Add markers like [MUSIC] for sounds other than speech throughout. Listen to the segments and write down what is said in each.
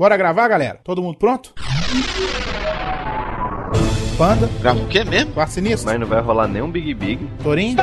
Bora gravar, galera? Todo mundo pronto? Panda, Grava o quê mesmo? Quarto Sinistro, Mas não vai rolar nenhum Big Big. Torinho,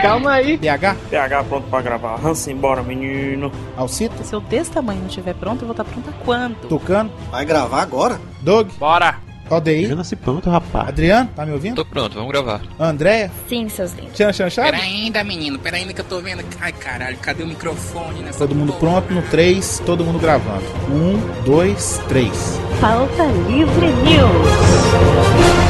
Calma aí. DH, PH pronto pra gravar. Hansen, bora, menino. Alcito, Se eu desse tamanho não estiver pronto, eu vou estar pronta quando? Tucano, Vai gravar agora? Doug, Bora. Aldeir, nasci pronto, rapaz. Adriano, tá me ouvindo? Tô pronto, vamos gravar. Andréia, Sim, seus lindos. Tchan Chan Chave? Pera ainda, menino, pera ainda que eu tô vendo. Ai, caralho, cadê o microfone nessa Todo mundo porra? pronto no 3, todo mundo gravando. 1, 2, 3. Pauta Livre News.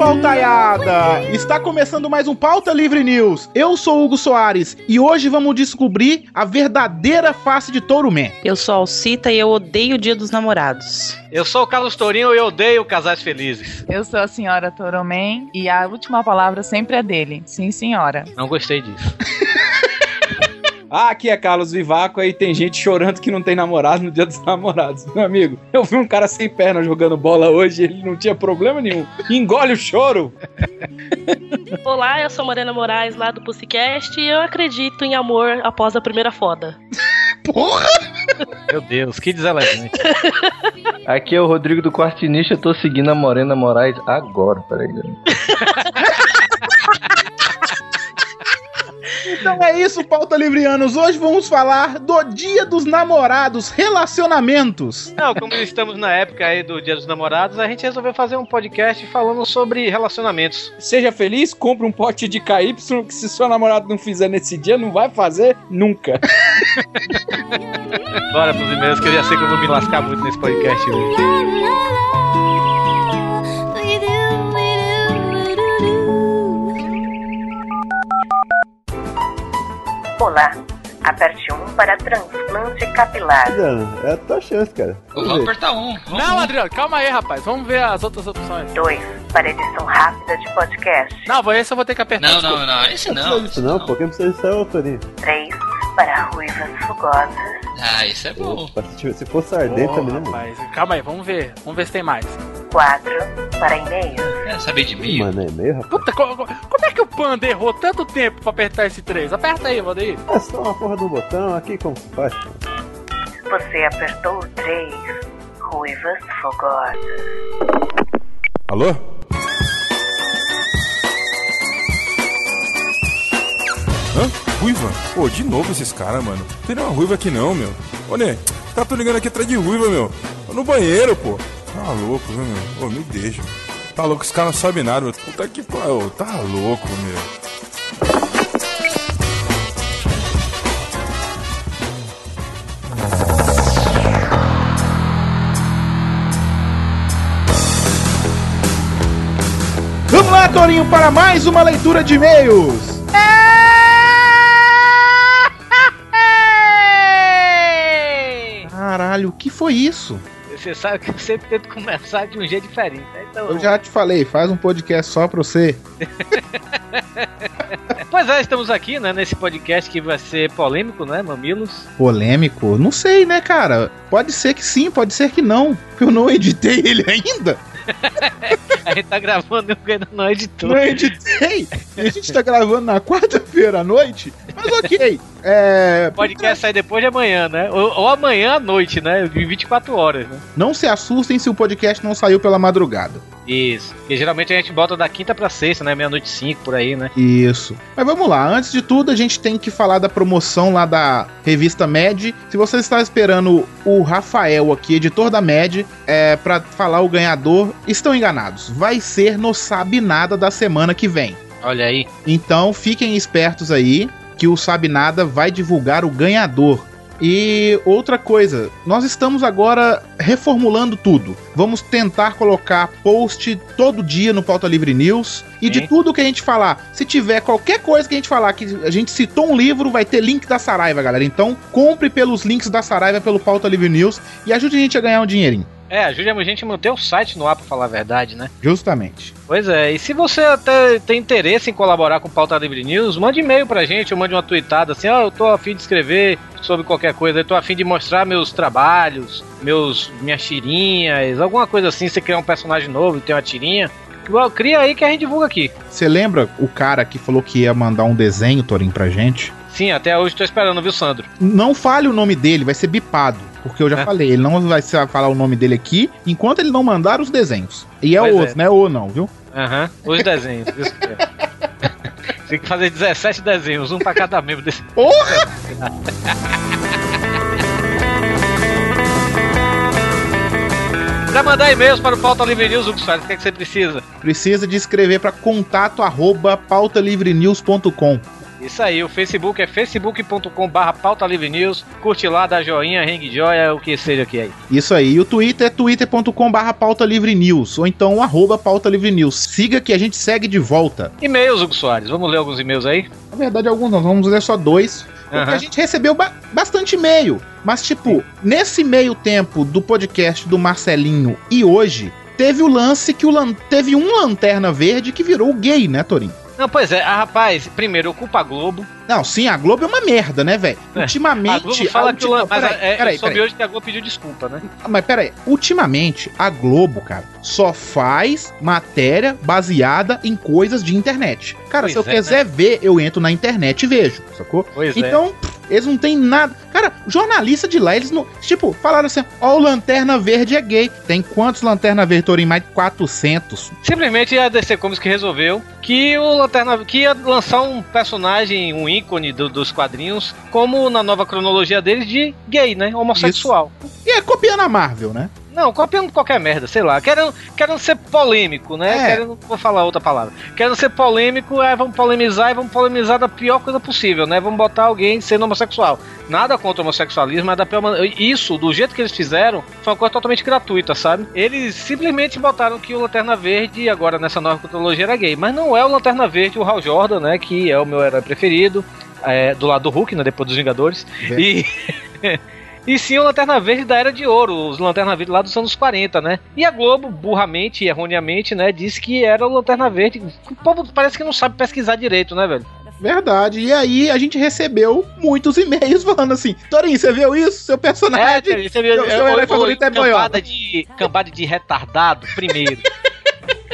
Pautaiada! Está começando mais um Pauta Livre News. Eu sou Hugo Soares e hoje vamos descobrir a verdadeira face de Touro Man. Eu sou a Alcita e eu odeio o Dia dos Namorados. Eu sou o Carlos Tourinho e eu odeio casais felizes. Eu sou a senhora Toroman e a última palavra sempre é dele. Sim, senhora. Não gostei disso. [LAUGHS] Ah, aqui é Carlos Vivaco, aí tem gente chorando que não tem namorado no dia dos namorados. Meu amigo, eu vi um cara sem perna jogando bola hoje, ele não tinha problema nenhum. Engole o choro. [LAUGHS] Olá, eu sou Morena Moraes lá do Pussycast e eu acredito em amor após a primeira foda. [LAUGHS] Porra! Meu Deus, que deselegante. Aqui é o Rodrigo do Quartinista, eu tô seguindo a Morena Moraes agora, peraí. [LAUGHS] Então é isso, Pauta Livrianos. Hoje vamos falar do Dia dos Namorados, relacionamentos. Não, como estamos na época aí do Dia dos Namorados, a gente resolveu fazer um podcast falando sobre relacionamentos. Seja feliz, compre um pote de KY, que se seu namorado não fizer nesse dia, não vai fazer nunca. [LAUGHS] Bora pros e-mails, que eu já sei que eu vou me lascar muito nesse podcast hoje. [LAUGHS] Olá. Aperte 1 para transplante capilar. É a tua chance, cara. Vamos apertar um. Vamos Não, Adriano, calma aí, rapaz. Vamos ver as outras opções. 2 para edição rápida de podcast. Não, esse eu vou ter que apertar. Não, desculpa. não, não, esse Não não. precisa disso não, pô. Quem precisa disso é o Torinho. 3 para ruivas fogosas. Ah, isso é bom. Opa, Se, fosse ardente Pô, também, né, rapaz, calma aí, vamos ver. Vamos ver se tem mais. 4 para e-mails. Quer saber de mim? Mano, é meio, rapaz. Puta, co- co- como é que o Panda errou tanto tempo pra apertar esse 3? Aperta aí, Valdeir. É só uma porra do botão aqui, como se faz? Você apertou o 3. Ruivas fogosas. Alô? Ruiva? Pô, de novo esses caras, mano. Não tem nenhuma ruiva aqui não, meu. Ô, Né, tá tô ligando aqui atrás de ruiva, meu. Tô no banheiro, pô. Tá louco, viu, meu? Ô, me deixa. Tá louco, esse cara não sabe nada, meu. Puta que pariu. Tá louco, meu. Vamos lá, Torinho, para mais uma leitura de e-mails. Caralho, o que foi isso? Você sabe que eu sempre tento começar de um jeito diferente. né? Então, Eu já te falei, faz um podcast só pra você. [LAUGHS] Pois é, estamos aqui, né, nesse podcast que vai ser polêmico, né, Mamilos? Polêmico? Não sei, né, cara? Pode ser que sim, pode ser que não. porque Eu não editei [LAUGHS] ele ainda. [LAUGHS] A gente tá gravando e eu ainda não editou. Não editei. E a gente tá gravando na quarta-feira à noite. Mas ok. É. O podcast sai depois de amanhã, né? Ou, ou amanhã à noite, né? Em 24 horas, né? Não se assustem se o podcast não saiu pela madrugada. Isso. Porque geralmente a gente bota da quinta pra sexta, né? Meia-noite cinco, por aí, né? Isso. Mas vamos lá, antes de tudo, a gente tem que falar da promoção lá da revista Med. Se você está esperando o Rafael aqui, editor da Med, é, para falar o ganhador, estão enganados. Vai ser no Sabe Nada da semana que vem. Olha aí. Então fiquem espertos aí, que o Sabe Nada vai divulgar o ganhador. E outra coisa, nós estamos agora reformulando tudo. Vamos tentar colocar post todo dia no Pauta Livre News. E de tudo que a gente falar, se tiver qualquer coisa que a gente falar que a gente citou um livro, vai ter link da Saraiva, galera. Então compre pelos links da Saraiva pelo Pauta Livre News e ajude a gente a ganhar um dinheirinho. É, ajude a gente a manter o site no ar, pra falar a verdade, né? Justamente. Pois é, e se você até tem interesse em colaborar com o Pauta Livre News, mande e-mail pra gente, ou mande uma tweetada assim, ó, eu tô afim de escrever sobre qualquer coisa, eu tô afim de mostrar meus trabalhos, meus minhas tirinhas, alguma coisa assim, você criar um personagem novo e ter uma tirinha, Cria aí que a gente divulga aqui. Você lembra o cara que falou que ia mandar um desenho, Torinho, pra gente? Sim, até hoje tô esperando, viu, Sandro? Não fale o nome dele, vai ser bipado. Porque eu já É. falei, ele não vai falar o nome dele aqui enquanto ele não mandar os desenhos. E é Pois os, é. não é o não, viu? Aham, os desenhos. isso mesmo. [LAUGHS] Tem que fazer 17 desenhos, um pra cada membro desse. Porra! Pra mandar e-mails para o Pauta Livre News, Hugo Soares, o que, é que você precisa? Precisa de escrever para contato arroba pautalivrenews.com. Isso aí, o Facebook é facebook.com barra pauta livre news. Curte lá, dá joinha, ring joia, o que seja que aí. Isso aí. E o Twitter é twitter.com barra pautalivrenews. Ou então o arroba pautalivrenews. Siga que a gente segue de volta. E-mails, Hugo Soares, vamos ler alguns e-mails aí? Na verdade, alguns não, vamos ler só dois. Porque Aham. a gente recebeu ba- bastante e-mail. Mas, tipo, nesse meio tempo do podcast do Marcelinho e hoje, teve o lance que o lan- teve um lanterna verde que virou gay, né, Torinho? Não, pois é, ah, rapaz, primeiro, culpa a Globo. Não, sim, a Globo é uma merda, né, velho? É. Ultimamente. A Globo fala a que o Mas peraí, é, peraí, eu soube peraí. hoje que a Globo pediu desculpa, né? Ah, Mas peraí, ultimamente a Globo, cara, só faz matéria baseada em coisas de internet. Cara, Pois se eu é, quiser ver, eu entro na internet e vejo, sacou? Pois é. então, pff, eles não tem nada. Cara, jornalista de lá, eles não. Tipo, falaram assim: ó, o Lanterna Verde é gay. Tem quantos Lanterna Verde, Torinho? Mais de 400. Simplesmente a DC Comics que resolveu que o Lanterna que ia lançar um personagem, um ícone do- dos quadrinhos, como na nova cronologia deles de gay, né? Homossexual. E é copiando a Marvel, né? Não, copiando qualquer merda, sei lá. Querendo, querendo ser polêmico, né? É. Querendo, vou falar outra palavra. Querendo ser polêmico, é, vamos polemizar e vamos polemizar da pior coisa possível, né? Vamos botar alguém sendo homossexual. Nada contra o homossexualismo, mas da pior maneira. Isso, do jeito que eles fizeram, foi uma coisa totalmente gratuita, sabe? Eles simplesmente botaram que o Lanterna Verde, agora nessa nova cronologia, era gay. Mas não é o Lanterna Verde, o Hal Jordan, né? Que é o meu herói preferido. é, do lado do Hulk, né? Depois dos Vingadores. E. [LAUGHS] E sim o Lanterna Verde da Era de Ouro, os Lanterna Verde lá dos anos 40, né? E a Globo, burramente e erroneamente, né, disse que era o Lanterna Verde. O povo parece que não sabe pesquisar direito, né, velho? Verdade. E aí a gente recebeu muitos e-mails falando assim: Torinho, você viu isso? Seu personagem. É, você viu, seu, seu herói favorito é boiola. cambada de, cambada de retardado, primeiro. [LAUGHS]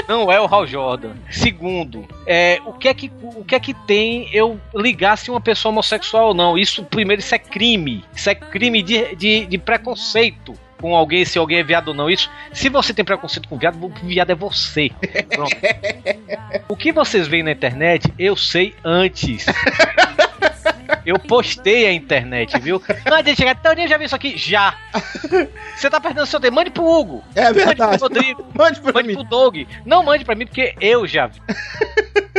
Não é o Hal Jordan. Segundo, é, o, que é que, o que é que tem eu ligar se uma pessoa homossexual ou não? Isso, primeiro, isso é crime. Isso é crime de, de, de preconceito com alguém, se alguém é viado ou não. Isso, se você tem preconceito com viado, o viado é você. Pronto. [LAUGHS] o que vocês veem na internet, eu sei antes. Eu postei a internet, viu? Não adianta chegar, então eu já vi isso aqui. Já. Você tá perdendo seu tempo. Mande pro Hugo. É verdade. Mande pro Rodrigo. [LAUGHS] Mande pra mande mim. pro Doug. Não mande pra mim, porque eu já vi.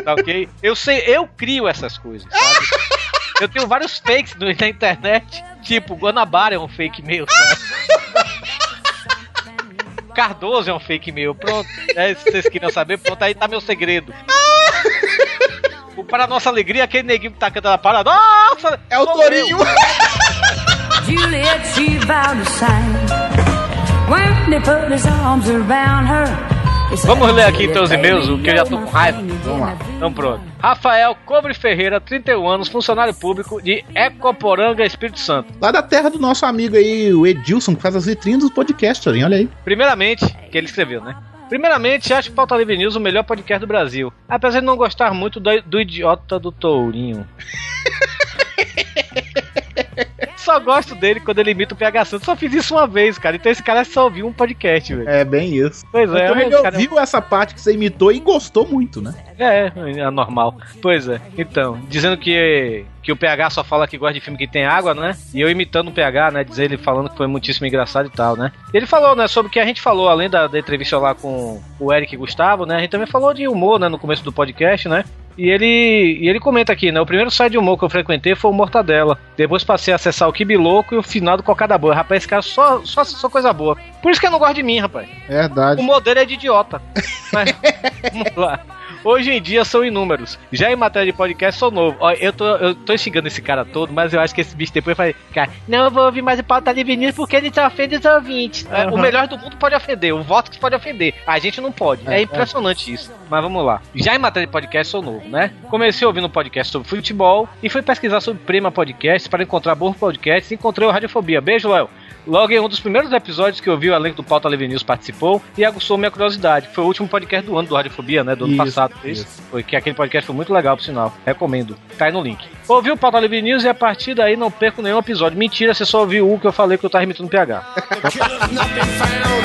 Tá ok? Eu sei, eu crio essas coisas, sabe? Eu tenho vários fakes no- na internet. Tipo, Guanabara é um fake meu, sabe? Cardoso é um fake meu. Pronto. É, se vocês queriam saber, pronto, aí tá meu segredo. Para nossa alegria, aquele neguinho que tá cantando a parada. Nossa! É o Torinho! eu. [LAUGHS] Juliet, she vowed to sign. When they put his arms around her. they said, Vamos ler aqui então os "Baby, e-mails, que eu já tô com raiva. Vamos lá. Então pronto. Rafael Cobre Ferreira, 31 anos, funcionário público de Ecoporanga, Espírito Santo. Lá da terra do nosso amigo aí, o Edilson, que faz as vitrines dos podcasts, Torinho, olha aí. Primeiramente, que ele escreveu, né? Primeiramente, acho o Pauta Livre News o melhor podcast do Brasil. Apesar de não gostar muito do, do idiota do Tourinho. [LAUGHS] Só gosto dele quando ele imita o PH Santos. Só fiz isso uma vez, cara. Então esse cara só ouviu um podcast, velho. É bem isso. Pois é, então ele esse cara é ouviu essa parte que você imitou e gostou muito, né? É, é normal. Pois é. Então, dizendo que, que o PH só fala que gosta de filme que tem água, né? E eu imitando o PH, né? Dizer ele falando que foi muitíssimo engraçado e tal, né? Ele falou, né, sobre o que a gente falou, além da, da entrevista lá com o Eric e Gustavo, né? A gente também falou de humor, né, no começo do podcast, né? E ele, e ele comenta aqui, né? O primeiro site de humor que eu frequentei foi o Mortadela. Depois passei a acessar o Kibi Louco e o final do Cocada Boa. Rapaz, esse cara só, só acessou coisa boa. Por isso que ele não gosta de mim, rapaz. O Verdade. humor dele é de idiota. [LAUGHS] Mas, vamos lá. Hoje em dia são inúmeros. Já em matéria de podcast, sou novo. Ó, eu tô, eu tô xingando esse cara todo, mas eu acho que esse bicho depois vai. Cara, não, eu vou ouvir mais o pauta livre news porque ele só ofende os ouvintes. É, O melhor do mundo pode ofender, o voto que pode ofender. A gente não pode. É, É, impressionante isso. Mas vamos lá. Já em matéria de podcast, sou novo, né? Comecei ouvindo um podcast sobre futebol e fui pesquisar sobre Prima Podcast para encontrar bons podcasts e encontrei o Radiofobia. Beijo, Léo. Logo em um dos primeiros episódios que eu vi, o elenco do Pauta Livre News participou e aguçou minha curiosidade. Foi o último podcast do ano do Radiofobia, né? Do ano Isso, passado. Isso. Foi que aquele podcast foi muito legal, por sinal. Recomendo. Tá aí no link. Ouvi o Pauta Livre News e a partir daí não perco nenhum episódio. Mentira, você só ouviu o que eu falei que eu tava imitando o PH. [LAUGHS]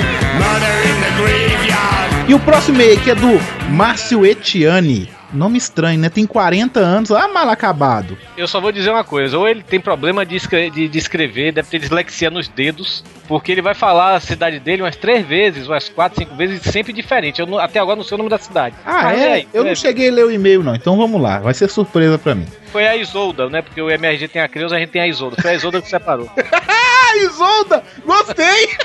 E o próximo e-mail aqui é do Márcio Etiani. Nome estranho, né? Tem 40 anos. Ah, mal acabado. Eu só vou dizer uma coisa, ou ele tem problema de, escre- de- de escrever, deve ter dislexia nos dedos, porque ele vai falar a cidade dele umas três vezes, umas quatro, cinco vezes, sempre diferente. Eu não- até agora não sei o nome da cidade. Ah, Mas é? aí, Eu não cheguei a ler o e-mail, não. Então vamos lá. Vai ser surpresa pra mim. Foi a Isolda, né? Porque o MRG tem a Creuza, a gente tem a Isolda. Foi a Isolda que separou. Ah, [LAUGHS] Isolda! Gostei! [LAUGHS]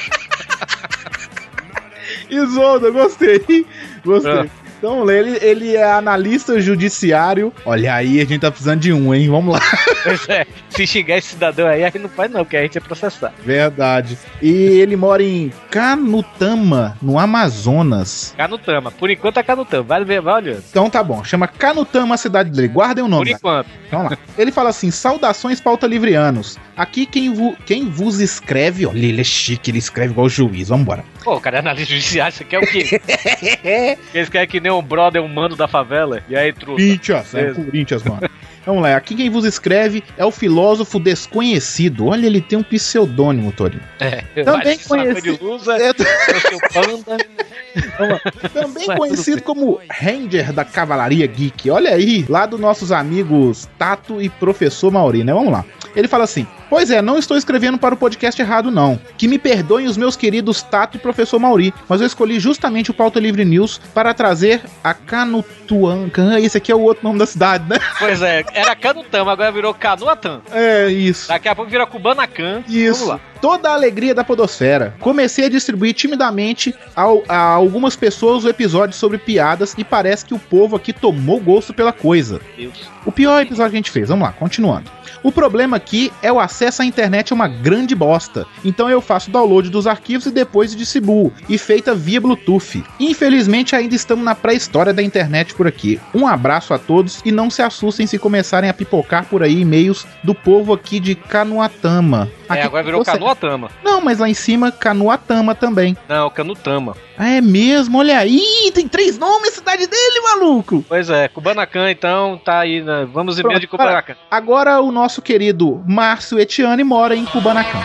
Isolda, gostei. Gostei. Então, ele, ele é analista judiciário. Olha aí, a gente tá precisando de um, hein? Vamos lá. [LAUGHS] Pois é, se xingar esse cidadão aí, a gente não faz não, porque a gente é processar. Verdade. E ele mora em Canutama, no Amazonas. Canutama. Por enquanto é Canutama. Vai ver, vai olhando. Então tá bom, chama Canutama a cidade dele. Guardem o nome. Por enquanto. Vamos lá. Ele fala assim: saudações pauta livrianos. Aqui quem, vo- quem vos escreve, olha, ele é chique, ele escreve igual o juiz. Vambora. Pô, cara é analista judiciário, isso aqui é o quê? [LAUGHS] Eles querem que nem um brother, um mano da favela. E aí, truta. Corinthians, é. Corinthians, mano. [LAUGHS] Vamos lá, aqui quem vos escreve é o filósofo desconhecido. Olha, ele tem um pseudônimo, Torinho. É, Também vai se saco conheci- de lusa, É, panda. Também conhecido como Ranger da Cavalaria Geek. Olha aí, lá dos nossos amigos Tato e Professor Mauri, né? Vamos lá. Ele fala assim: Pois é, não estou escrevendo para o podcast errado, não. Que me perdoem os meus queridos Tato e Professor Mauri, mas eu escolhi justamente o Pauta Livre News para trazer a Canutuanca. Esse aqui é o outro nome da cidade, né? [LAUGHS] Pois é, era Canutama, agora virou Canuatan. É, isso. Daqui a pouco vira Kubanacan. Isso. Vamos lá. Toda a alegria da podosfera. Comecei a distribuir timidamente ao- a, algumas pessoas o episódio sobre piadas e parece que o povo aqui tomou gosto pela coisa. Deus. O pior episódio que a gente fez. Vamos lá, continuando. O problema aqui é o acesso à internet é uma grande bosta. Então eu faço download dos arquivos e depois distribuo, e feita via Bluetooth. Infelizmente ainda estamos na pré-história da internet por aqui. Um abraço a todos e não se assustem se começarem a pipocar por aí e-mails do povo aqui de Canuatama. É, Aqui agora virou você- Canuatama. Não, mas lá em cima Canuatama também. Não, Canutama. Ah, é mesmo? Olha aí, tem três nomes a cidade dele, maluco. Pois é, Kubanacan, então, tá aí, né? Vamos em meio de. Kubanacan. Agora o nosso querido Márcio Etiane mora em Kubanacan.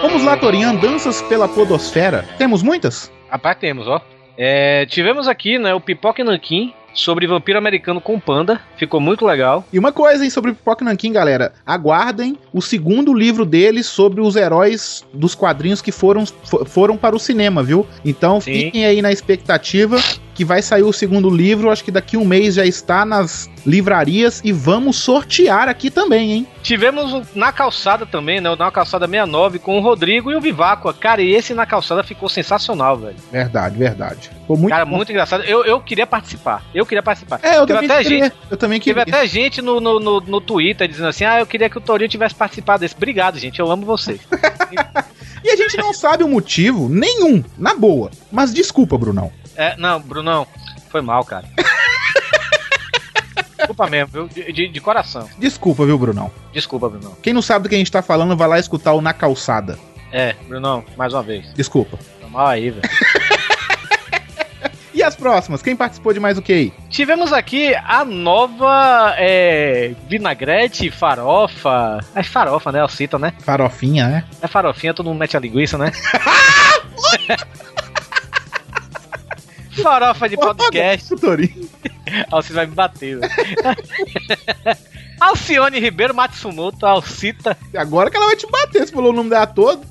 Vamos lá, Torinho, andanças pela podosfera. Temos muitas? Rapaz, temos, ó. É, tivemos aqui, né, o Pipoca Nanquim sobre vampiro americano com panda. Ficou muito legal. E uma coisa, hein, sobre Pipoca Nankin, galera. Aguardem o segundo livro dele sobre os heróis dos quadrinhos que foram, fo- foram para o cinema, viu? Então Sim. fiquem aí na expectativa que vai sair o segundo livro. Acho que daqui um mês já está nas livrarias e vamos sortear aqui também, hein? Tivemos na calçada também, né? Na calçada 69 com o Rodrigo e o Vivaco. Cara, e esse na calçada ficou sensacional, velho. Verdade, verdade. Ficou muito Cara, bom. muito engraçado. Eu, eu queria participar. Eu queria participar. É, eu Teve também até queria. gente. Eu também Teve queria. até gente no, no, no, no Twitter dizendo assim: Ah, eu queria que o Torinho tivesse participado desse. Obrigado, gente. Eu amo vocês. [LAUGHS] E a gente não sabe o motivo nenhum, na boa. Mas desculpa, Brunão. É, não, Brunão, foi mal, cara. [LAUGHS] Desculpa mesmo, viu? De, de- coração. Desculpa, viu, Brunão? Desculpa, Brunão. Quem não sabe do que a gente tá falando, vai lá escutar o Na Calçada. É, Brunão, mais uma vez. Desculpa. Foi mal aí, velho. [LAUGHS] E as próximas? Quem participou de mais o que aí? Tivemos aqui a nova é, vinagrete, farofa. É farofa, né? Cita, né? Farofinha, né? É farofinha, todo mundo mete a linguiça, né? [LAUGHS] farofa de podcast. [LAUGHS] [LAUGHS] Alcione vai me bater, velho. [LAUGHS] Alcione Ribeiro Matsumoto, Alcita. Agora que ela vai te bater, você falou o nome dela todo.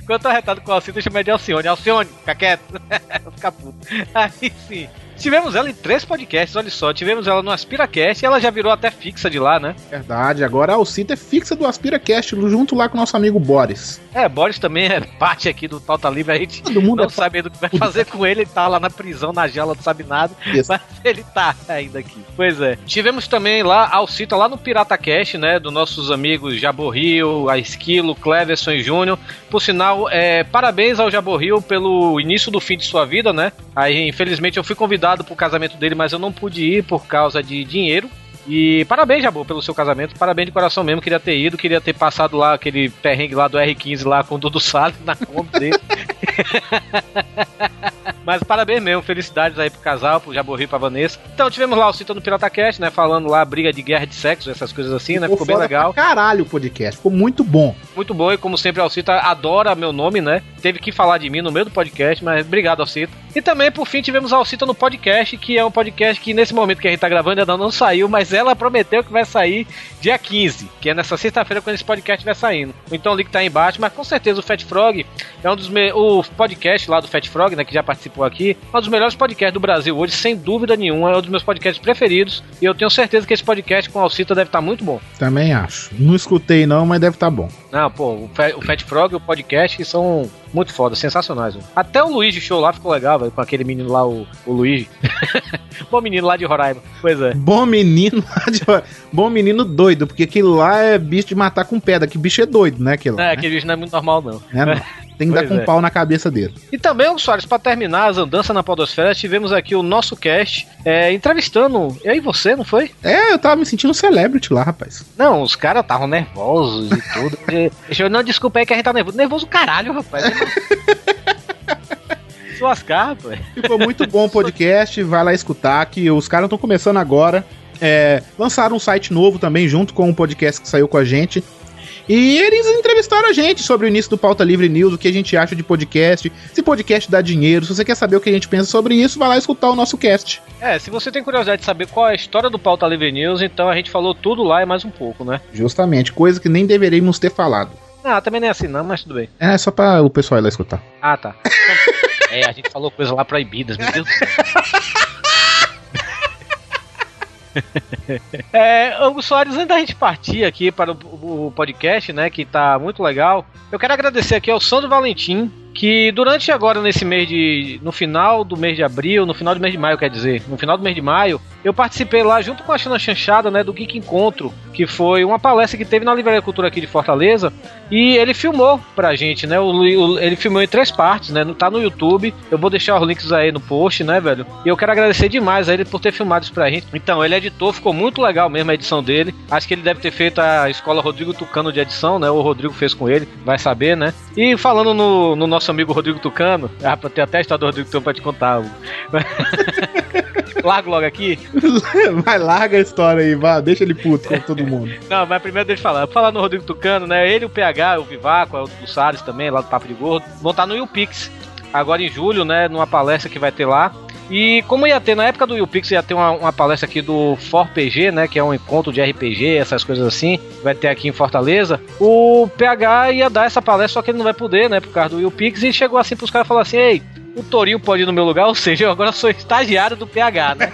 Quando eu tô arretado com a Alcita, eu chamo ela de Alcione. Alcione, fica quieto. Vou ficar puto. Aí sim. Tivemos ela em três podcasts, olha só. Tivemos ela no AspiraCast e ela já virou até fixa de lá, né? Verdade, agora a Alcita é fixa do AspiraCast, junto lá com o nosso amigo Boris. É, Boris também é [LAUGHS] parte aqui do Pauta Livre. A gente Todo mundo não é sabe do que vai fazer com ele. Ele tá lá na prisão, na jaula, não sabe nada. Isso. Mas ele tá ainda aqui. Pois é. Tivemos também lá a Alcita lá no Pirata Cast, né? Dos nossos amigos Jaborrio, a Esquilo, Cleverson e Júnior. Por sinal, é, parabéns ao Jaborrio pelo início do fim de sua vida, né? Aí, infelizmente, eu fui convidado pro casamento dele, mas eu não pude ir por causa de dinheiro. E parabéns, Jabô, pelo seu casamento. Parabéns de coração mesmo. Queria ter ido, queria ter passado lá aquele perrengue lá do R15 lá com o Dudu Salles na conta dele. [LAUGHS] Mas parabéns mesmo, felicidades aí pro casal, pro Jaborri e pra Vanessa. Então tivemos lá o Cita no PirataCast, né? Falando lá briga de guerra de sexo, essas coisas assim, né? Ficou bem legal. caralho o podcast, ficou muito bom. Muito bom, e como sempre, a Alcita adora meu nome, né? Teve que falar de mim no meio do podcast, mas obrigado, Alcita. E também, por fim, tivemos a Alcita no podcast, que é um podcast que nesse momento que a gente tá gravando ainda não saiu, mas ela prometeu que vai sair dia 15, que é nessa sexta-feira quando esse podcast estiver saindo. Então o link tá aí embaixo, mas com certeza o Fat Frog é um dos me... o podcast lá do Fat Frog, né, que já participou aqui, é um dos melhores podcasts do Brasil hoje, sem dúvida nenhuma, é um dos meus podcasts preferidos, e eu tenho certeza que esse podcast com a Alcita deve estar muito bom. Também acho. Não escutei não, mas deve estar bom. Não, pô, o Fa- o Fat Frog e o podcast são muito foda, sensacionais. velho. Até o Luigi Show lá ficou legal, velho, com aquele menino lá, o, o Luigi. [LAUGHS] Bom menino lá de Roraima. Pois é. Bom menino, [LAUGHS] lá de- bom menino doido, porque aquilo lá é bicho de matar com pedra, que bicho é doido, né? Aquilo, É, né? aquele bicho não é muito normal, não. É, [LAUGHS] não. Tem que dar Pois com é. pau na cabeça dele. E também, Soares, pra terminar as andanças na Podosfera, tivemos aqui o nosso cast é, entrevistando. Eu e você, não foi? É, eu tava me sentindo celebrity lá, rapaz. Não, os caras estavam nervosos e tudo. [LAUGHS] Deixa eu, não, desculpa aí que a gente tá nervoso. Nervoso caralho, rapaz. Se lascar, rapaz. Ficou muito bom o podcast, vai lá escutar, que os caras estão começando agora. É, lançaram um site novo também, junto com o podcast que saiu com a gente. E eles entrevistaram a gente sobre o início do Pauta Livre News, o que a gente acha de podcast, se podcast dá dinheiro. Se você quer saber o que a gente pensa sobre isso, vai lá escutar o nosso cast. É, se você tem curiosidade de saber qual é a história do Pauta Livre News, então a gente falou tudo lá e mais um pouco, né? Justamente, coisa que nem deveríamos ter falado. Ah, também nem é assim não, mas tudo bem. É só pra o pessoal ir lá escutar. Ah, tá. [LAUGHS] é, a gente falou coisas lá proibidas, meu Deus. [LAUGHS] [LAUGHS] É, Hugo Soares, antes da gente partir aqui para o, o podcast, né, que tá muito legal, eu quero agradecer aqui ao Sandro Valentim, que durante agora nesse mês de. no final do mês de abril, no final do mês de maio, quer dizer, no final do mês de maio, eu participei lá junto com a China Chanchada, né, do Geek Encontro, que foi uma palestra que teve na Livraria Cultura aqui de Fortaleza, e ele filmou pra gente, né, o, o- ele filmou em três partes, né, tá no YouTube, eu vou deixar os links aí no post, né, velho, e eu quero agradecer demais a ele por ter filmado isso pra gente. Então, ele editou, ficou muito legal mesmo a edição dele, acho que ele deve ter feito a escola Rodrigo Tucano de edição, né, o Rodrigo fez com ele, vai saber, né, e falando no, no nosso amigo Rodrigo Tucano, ah, pra ter até a história do Rodrigo Tucano pra te contar, Hugo. [LAUGHS] Largo logo aqui. [LAUGHS] vai, larga a história aí, vai, deixa ele puto com todo mundo. [LAUGHS] Não, mas primeiro deixa eu falar. Falar no Rodrigo Tucano, né? Ele, o PH, o Vivaco, o do Salles também, lá do Papo de Gordo, vão estar no YouPix. Agora em julho, né? Numa palestra que vai ter lá. E como ia ter, na época do YouPix, ia ter uma, uma palestra aqui do ForPG, né? Que é um encontro de RPG, essas coisas assim. Vai ter aqui em Fortaleza. O PH ia dar essa palestra, só que ele não vai poder, né? Por causa do YouPix. E chegou assim pros caras e falou assim: Ei, o Torinho pode ir no meu lugar, ou seja, eu agora sou estagiário do PH, né?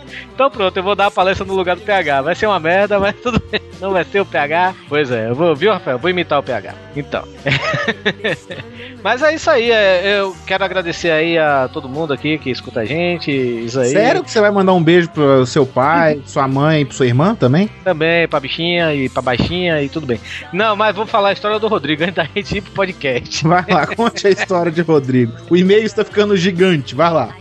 [LAUGHS] Então pronto, eu vou dar a palestra no lugar do PH. Vai ser uma merda, mas [LAUGHS] tudo bem. Não vai ser o PH. Pois é, eu vou, viu, Rafael? Vou imitar o PH. Então. [LAUGHS] mas é isso aí. é, eu quero agradecer aí a todo mundo aqui que escuta a gente. Isso aí. Sério que você vai mandar um beijo pro seu pai, [LAUGHS] sua mãe pra sua irmã também? Também pra bichinha e pra baixinha e tudo bem. Não, mas vou falar a história do Rodrigo antes da gente ir pro podcast. Vai lá, conte a história de Rodrigo. O e-mail está ficando gigante, vai lá.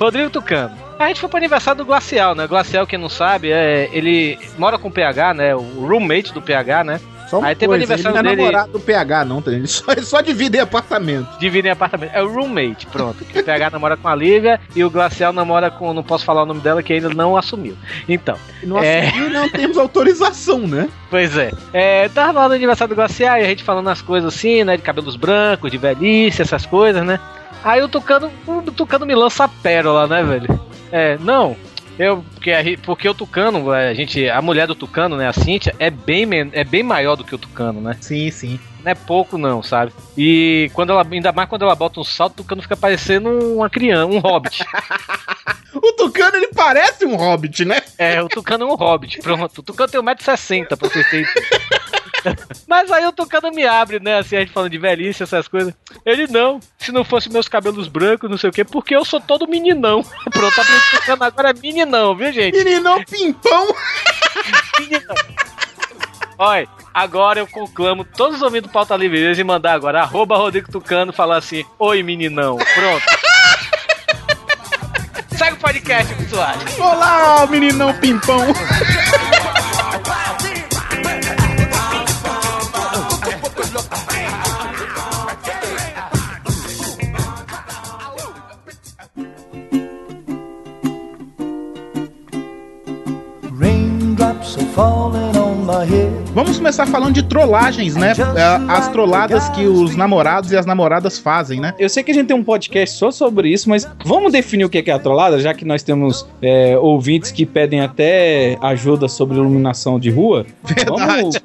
Rodrigo Tucano. A gente foi pro aniversário do Glacial, né? O Glacial, quem não sabe, é, ele mora com o PH, né? O roommate do PH, né? Só uma Aí teve o coisa, aniversário ele não é dele. namorado do PH, não, tá? Ele só, ele só divide apartamento. Dividem apartamento. É o roommate, pronto. O PH [LAUGHS] namora com a Lívia e o Glacial namora com. Não posso falar o nome dela que ainda não assumiu. Então. Nossa, é... e não temos autorização, né? [LAUGHS] Pois é. é. Tava lá no aniversário do Glacial e a gente falando as coisas assim, né? De cabelos brancos, de velhice, essas coisas, né? Aí o Tucano, o Tucano me lança a pérola, né, velho? É, não. Eu, porque, a porque o Tucano, a gente, a mulher do Tucano, né, a Cíntia, é bem, é bem maior do que o Tucano, né? Sim, sim. Não é pouco, não, sabe? E quando ela, ainda mais quando ela bota um salto, o Tucano fica parecendo uma criança, um hobbit. [LAUGHS] O Tucano, ele parece um hobbit, né? É, o Tucano é um hobbit. Pronto, o Tucano tem 1,60m, pra vocês terem [LAUGHS] Mas aí o Tucano me abre, né? Assim, a gente falando de velhice, essas coisas. Ele não. Se não fosse meus cabelos brancos, não sei o quê, porque eu sou todo meninão. [LAUGHS] Pronto, abrindo o Tucano agora é meninão, viu, gente? Meninão pimpão. meninão. Olha, agora eu conclamo todos os ouvintes do Pauta Livre e mandar agora arroba Rodrigo Tucano falar assim, oi meninão. Pronto. Segue o podcast, pessoal. Olá, meninão pimpão. Vamos começar falando de trollagens, né? É, As trolladas que os namorados e as namoradas fazem, né? Eu sei que a gente tem um podcast só sobre isso, mas vamos definir o que é a trollada, já que nós temos é, ouvintes que pedem até ajuda sobre iluminação de rua. Vamos,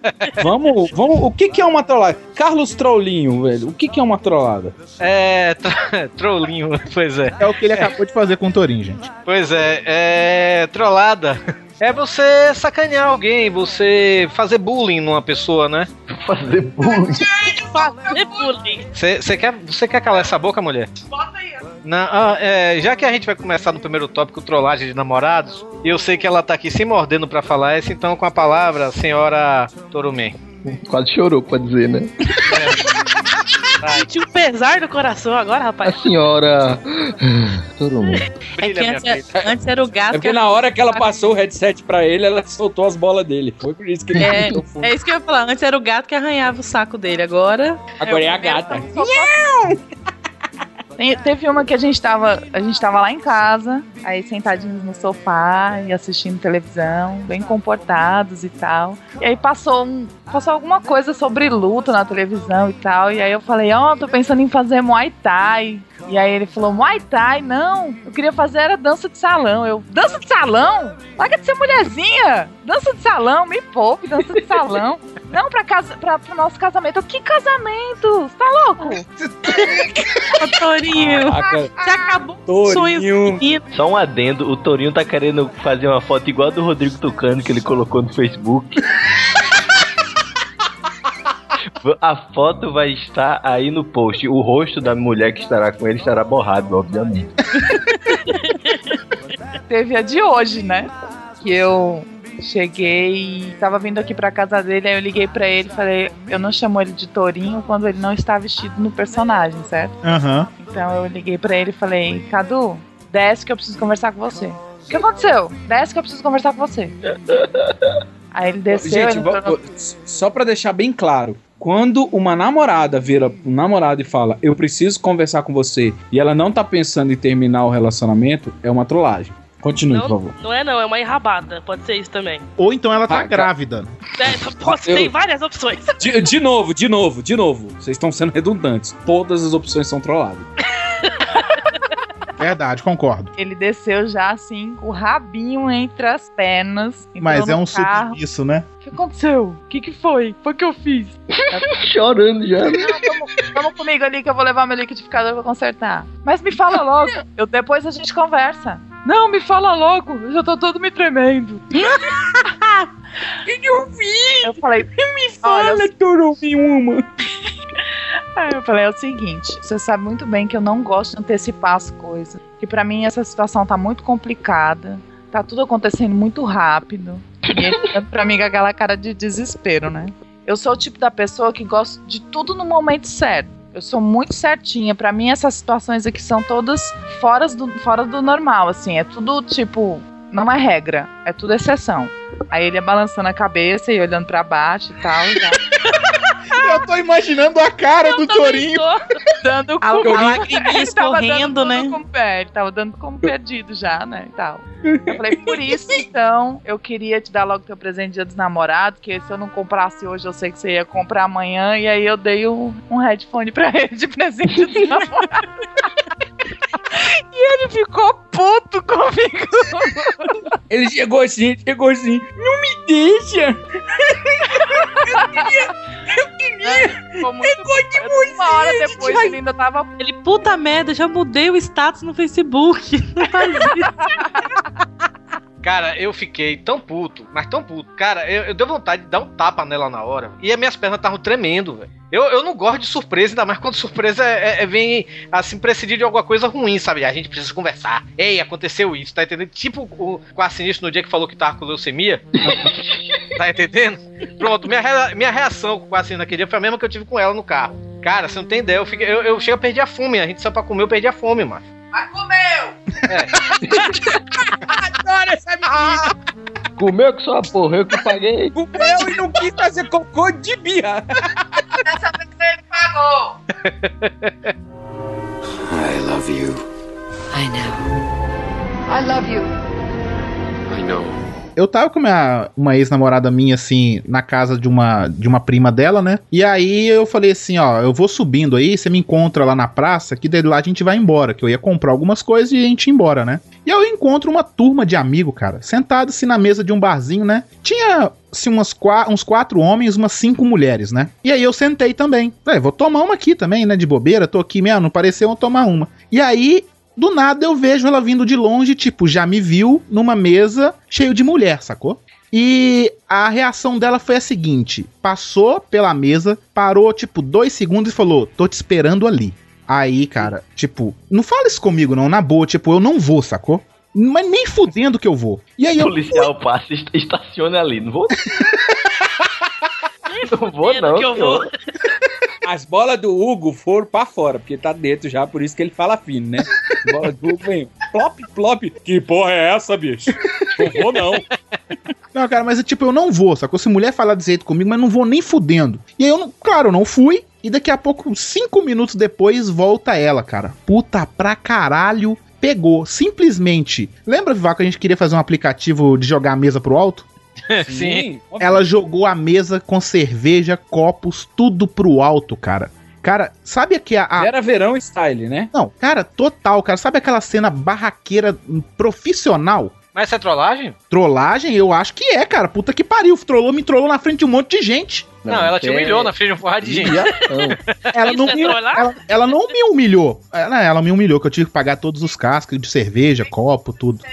vamos, vamos. O que, é uma trollada? Carlos Trollinho, velho. O que, é uma trollada? É. tro- [LAUGHS] Trollinho, pois é. É o que ele acabou de fazer com o Torinho, gente. Pois é, é. Trollada. É você sacanear alguém, você fazer bullying numa pessoa, né? Fazer bullying. Fazer bullying. Você quer, você quer calar essa boca, mulher? Bota aí. Na- ah, é, já que a gente vai começar no primeiro tópico, trollagem de namorados, e eu sei que ela tá aqui se mordendo pra falar essa, então com a palavra, senhora Torumê. Quase chorou, pode dizer, né? Sentiu pesar do coração agora, A rapaz. senhora. Todo mundo. É que antes, antes era o gato. É que porque na hora que ela passou o headset pra ele, ela soltou as bolas dele. Foi por isso que ele É, é isso que eu ia falar. Antes era o gato que arranhava o saco dele. Agora. Agora é a o gata. Teve uma que a gente tava. A gente tava lá em casa, aí sentadinhos no sofá e assistindo televisão, bem comportados e tal. E aí passou um. Passou alguma coisa sobre luta na televisão e tal. E aí eu falei, ó, tô pensando em fazer Muay Thai. E aí ele falou, Muay Thai, não. Eu queria fazer era dança de salão. Eu, dança de salão? Larga de ser mulherzinha! Dança de salão, me poupe, dança de salão. [LAUGHS] Não, pra, casa, pra, pro nosso casamento. Eu, que casamento? Você tá louco? Ô, Torinho. Caraca, Já acabou Torinho. menino. Só um adendo, o Torinho tá querendo fazer uma foto igual a do Rodrigo Tucano que ele colocou no Facebook. [LAUGHS] A foto vai estar aí no post. O rosto da mulher que estará com ele estará borrado, obviamente. [LAUGHS] Teve a de hoje, né? Que eu cheguei, tava vindo aqui pra casa dele, aí eu liguei pra ele e falei, eu não chamo ele de Torinho quando ele não está vestido no personagem, certo? Aham. Então eu liguei pra ele e falei, Cadu, desce que eu preciso conversar com você. O que aconteceu? Desce que eu preciso conversar com você. Aí ele desceu, Gente, ele no- só pra deixar bem claro. Quando uma namorada vira um namorado e fala, eu preciso conversar com você, e ela não tá pensando em terminar o relacionamento, é uma trollagem. Continue, por favor. Não é não, é uma enrabada. Pode ser isso também. Ou então ela tá Ah, ca- grávida. É, [LAUGHS] pode, Eu- Tem várias opções. De, de novo, de novo, de novo. Vocês estão sendo redundantes. Todas as opções são trolladas. [LAUGHS] Verdade, concordo. ele desceu já assim, com o rabinho entre as pernas. Mas é um carro. submisso, né? O que aconteceu? O que, que foi? Foi o que eu fiz? Chorando já. Não, vamos, vamos comigo ali que eu vou levar meu liquidificador pra consertar. Mas me fala logo. Eu, depois a gente conversa. Não, me fala logo. Eu já tô todo me tremendo. [LAUGHS] O que, que eu fiz? Eu falei, me fala, uma. [LAUGHS] Aí eu falei, é o seguinte, você sabe muito bem que eu não gosto de antecipar as coisas. Que pra mim essa situação tá muito complicada. Tá tudo acontecendo muito rápido. Ele olhando pra mim com aquela cara de desespero, né? Eu sou o tipo da pessoa que gosta de tudo no momento certo. Eu sou muito certinha. Pra mim, essas situações aqui são todas fora do, fora do normal, assim. É tudo tipo. Não é regra, é tudo exceção. Aí ele ia balançando a cabeça e olhando pra baixo e tal. [LAUGHS] Eu tô imaginando a cara do Torinho. dando A- como- a lagriminha Ele tava escorrendo, dando né? Como, é, ele tava dando como perdido já, né? E tal. Eu falei, por isso, então, eu queria te dar logo teu presente de dia dos namorados, que se eu não comprasse hoje, eu sei que você ia comprar amanhã, e aí eu dei um, um headphone pra ele de presente dos namorados. E ele ficou puto comigo. Ele chegou assim, chegou assim. Não me deixa! eu queria, eu queria, ficou muito. Uma hora depois ele ainda tava. Ele, puta merda, já mudei o status no Facebook. [LAUGHS] Não faz isso. [LAUGHS] Cara, eu fiquei tão puto, mas tão puto. Cara, eu, eu dei vontade de dar um tapa nela na hora. E as minhas pernas estavam tremendo, velho. Eu, eu não gosto de surpresa, ainda mais quando surpresa é, é- é- vem assim, precedir de alguma coisa ruim, sabe? A gente precisa conversar. Ei, aconteceu isso, tá entendendo? Tipo o quase sinistro no dia que falou que tava com leucemia. [LAUGHS] tá entendendo? Pronto, minha, rea- minha reação com o quase sinistro naquele dia foi a mesma que eu tive com ela no carro. Cara, você não tem ideia, eu, fiquei, eu, eu chego a perder a fome. A gente saiu pra comer, eu perdi a fome, mano. Mas comeu! Adoro essa menina! Comeu que sua porra, eu que paguei. Comeu e não quis fazer cocô de birra. Dessa vez ele pagou! I love you. I know. I love you. I know. Eu tava com minha, uma ex-namorada minha, assim, na casa de uma, de uma prima dela, né? E aí eu falei assim, ó, eu vou subindo aí, você me encontra lá na praça, que daí lá a gente vai embora, que eu ia comprar algumas coisas e a gente ia embora, né? E aí eu encontro uma turma de amigo, cara, sentado assim na mesa de um barzinho, né? Tinha assim, umas qua- uns quatro homens, umas cinco mulheres, né? E aí eu sentei também. Falei, vou tomar uma aqui também, né? De bobeira, tô aqui mesmo, não pareceu, vou tomar uma. E aí do nada eu vejo ela vindo de longe, tipo, já me viu numa mesa cheio de mulher, sacou? E a reação dela foi a seguinte: passou pela mesa, parou, tipo, dois segundos e falou: tô te esperando ali. Aí, cara, tipo, não fala isso comigo, não, na boa, tipo, eu não vou, sacou? Mas nem fudendo que eu vou. E aí O eu. policial passa e est- estaciona ali. Não vou. [LAUGHS] não vou, não. que eu vou. As bolas do Hugo foram pra fora, porque tá dentro já, por isso que ele fala fino, né? As bolas do Hugo vem plop, plop. Que porra é essa, bicho? Não vou não. Não, cara, mas é tipo, eu não vou, sacou? Se mulher falar desse jeito comigo, mas não vou nem fudendo. E aí eu, não, claro, eu não fui. E daqui a pouco, cinco minutos depois, volta ela, cara. Puta pra caralho. Pegou, simplesmente. Lembra, Vivaco, que a gente queria fazer um aplicativo de jogar a mesa pro alto? [LAUGHS] Sim. Ela jogou a mesa com cerveja, copos, tudo pro alto, cara. Cara, sabe que a. a- Era verão style, né? Não, cara, total, cara. Sabe aquela cena barraqueira profissional? Mas isso é trollagem? Trollagem, eu acho que é, cara. Puta que pariu. Trollou, me trollou na frente de um monte de gente. Não, ela te humilhou na frente de um porrada de gente. [LAUGHS] Ela não, é me, ela, ela não me humilhou. Ela, ela me humilhou, que eu tive que pagar todos os cascos de cerveja, copo, tudo.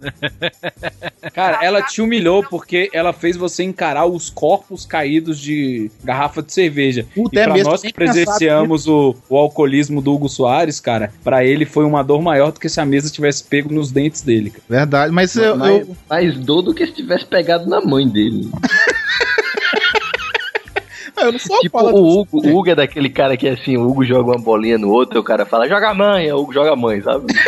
[LAUGHS] Cara, ela te humilhou porque ela fez você encarar os corpos caídos de garrafa de cerveja. Puta, e é pra mesmo, nós nem que presenciamos o, o alcoolismo do Hugo Soares, cara, pra ele foi uma dor maior do que se a mesa tivesse pego nos dentes dele. cara. Verdade, mas eu. mais, eu- mais dor do que se tivesse pegado na mãe dele. [LAUGHS] eu não sou Tipo, o Hugo, o Hugo é daquele cara que assim, o Hugo joga uma bolinha no outro, e o cara fala, joga a mãe, aí o Hugo joga a mãe, sabe? [LAUGHS]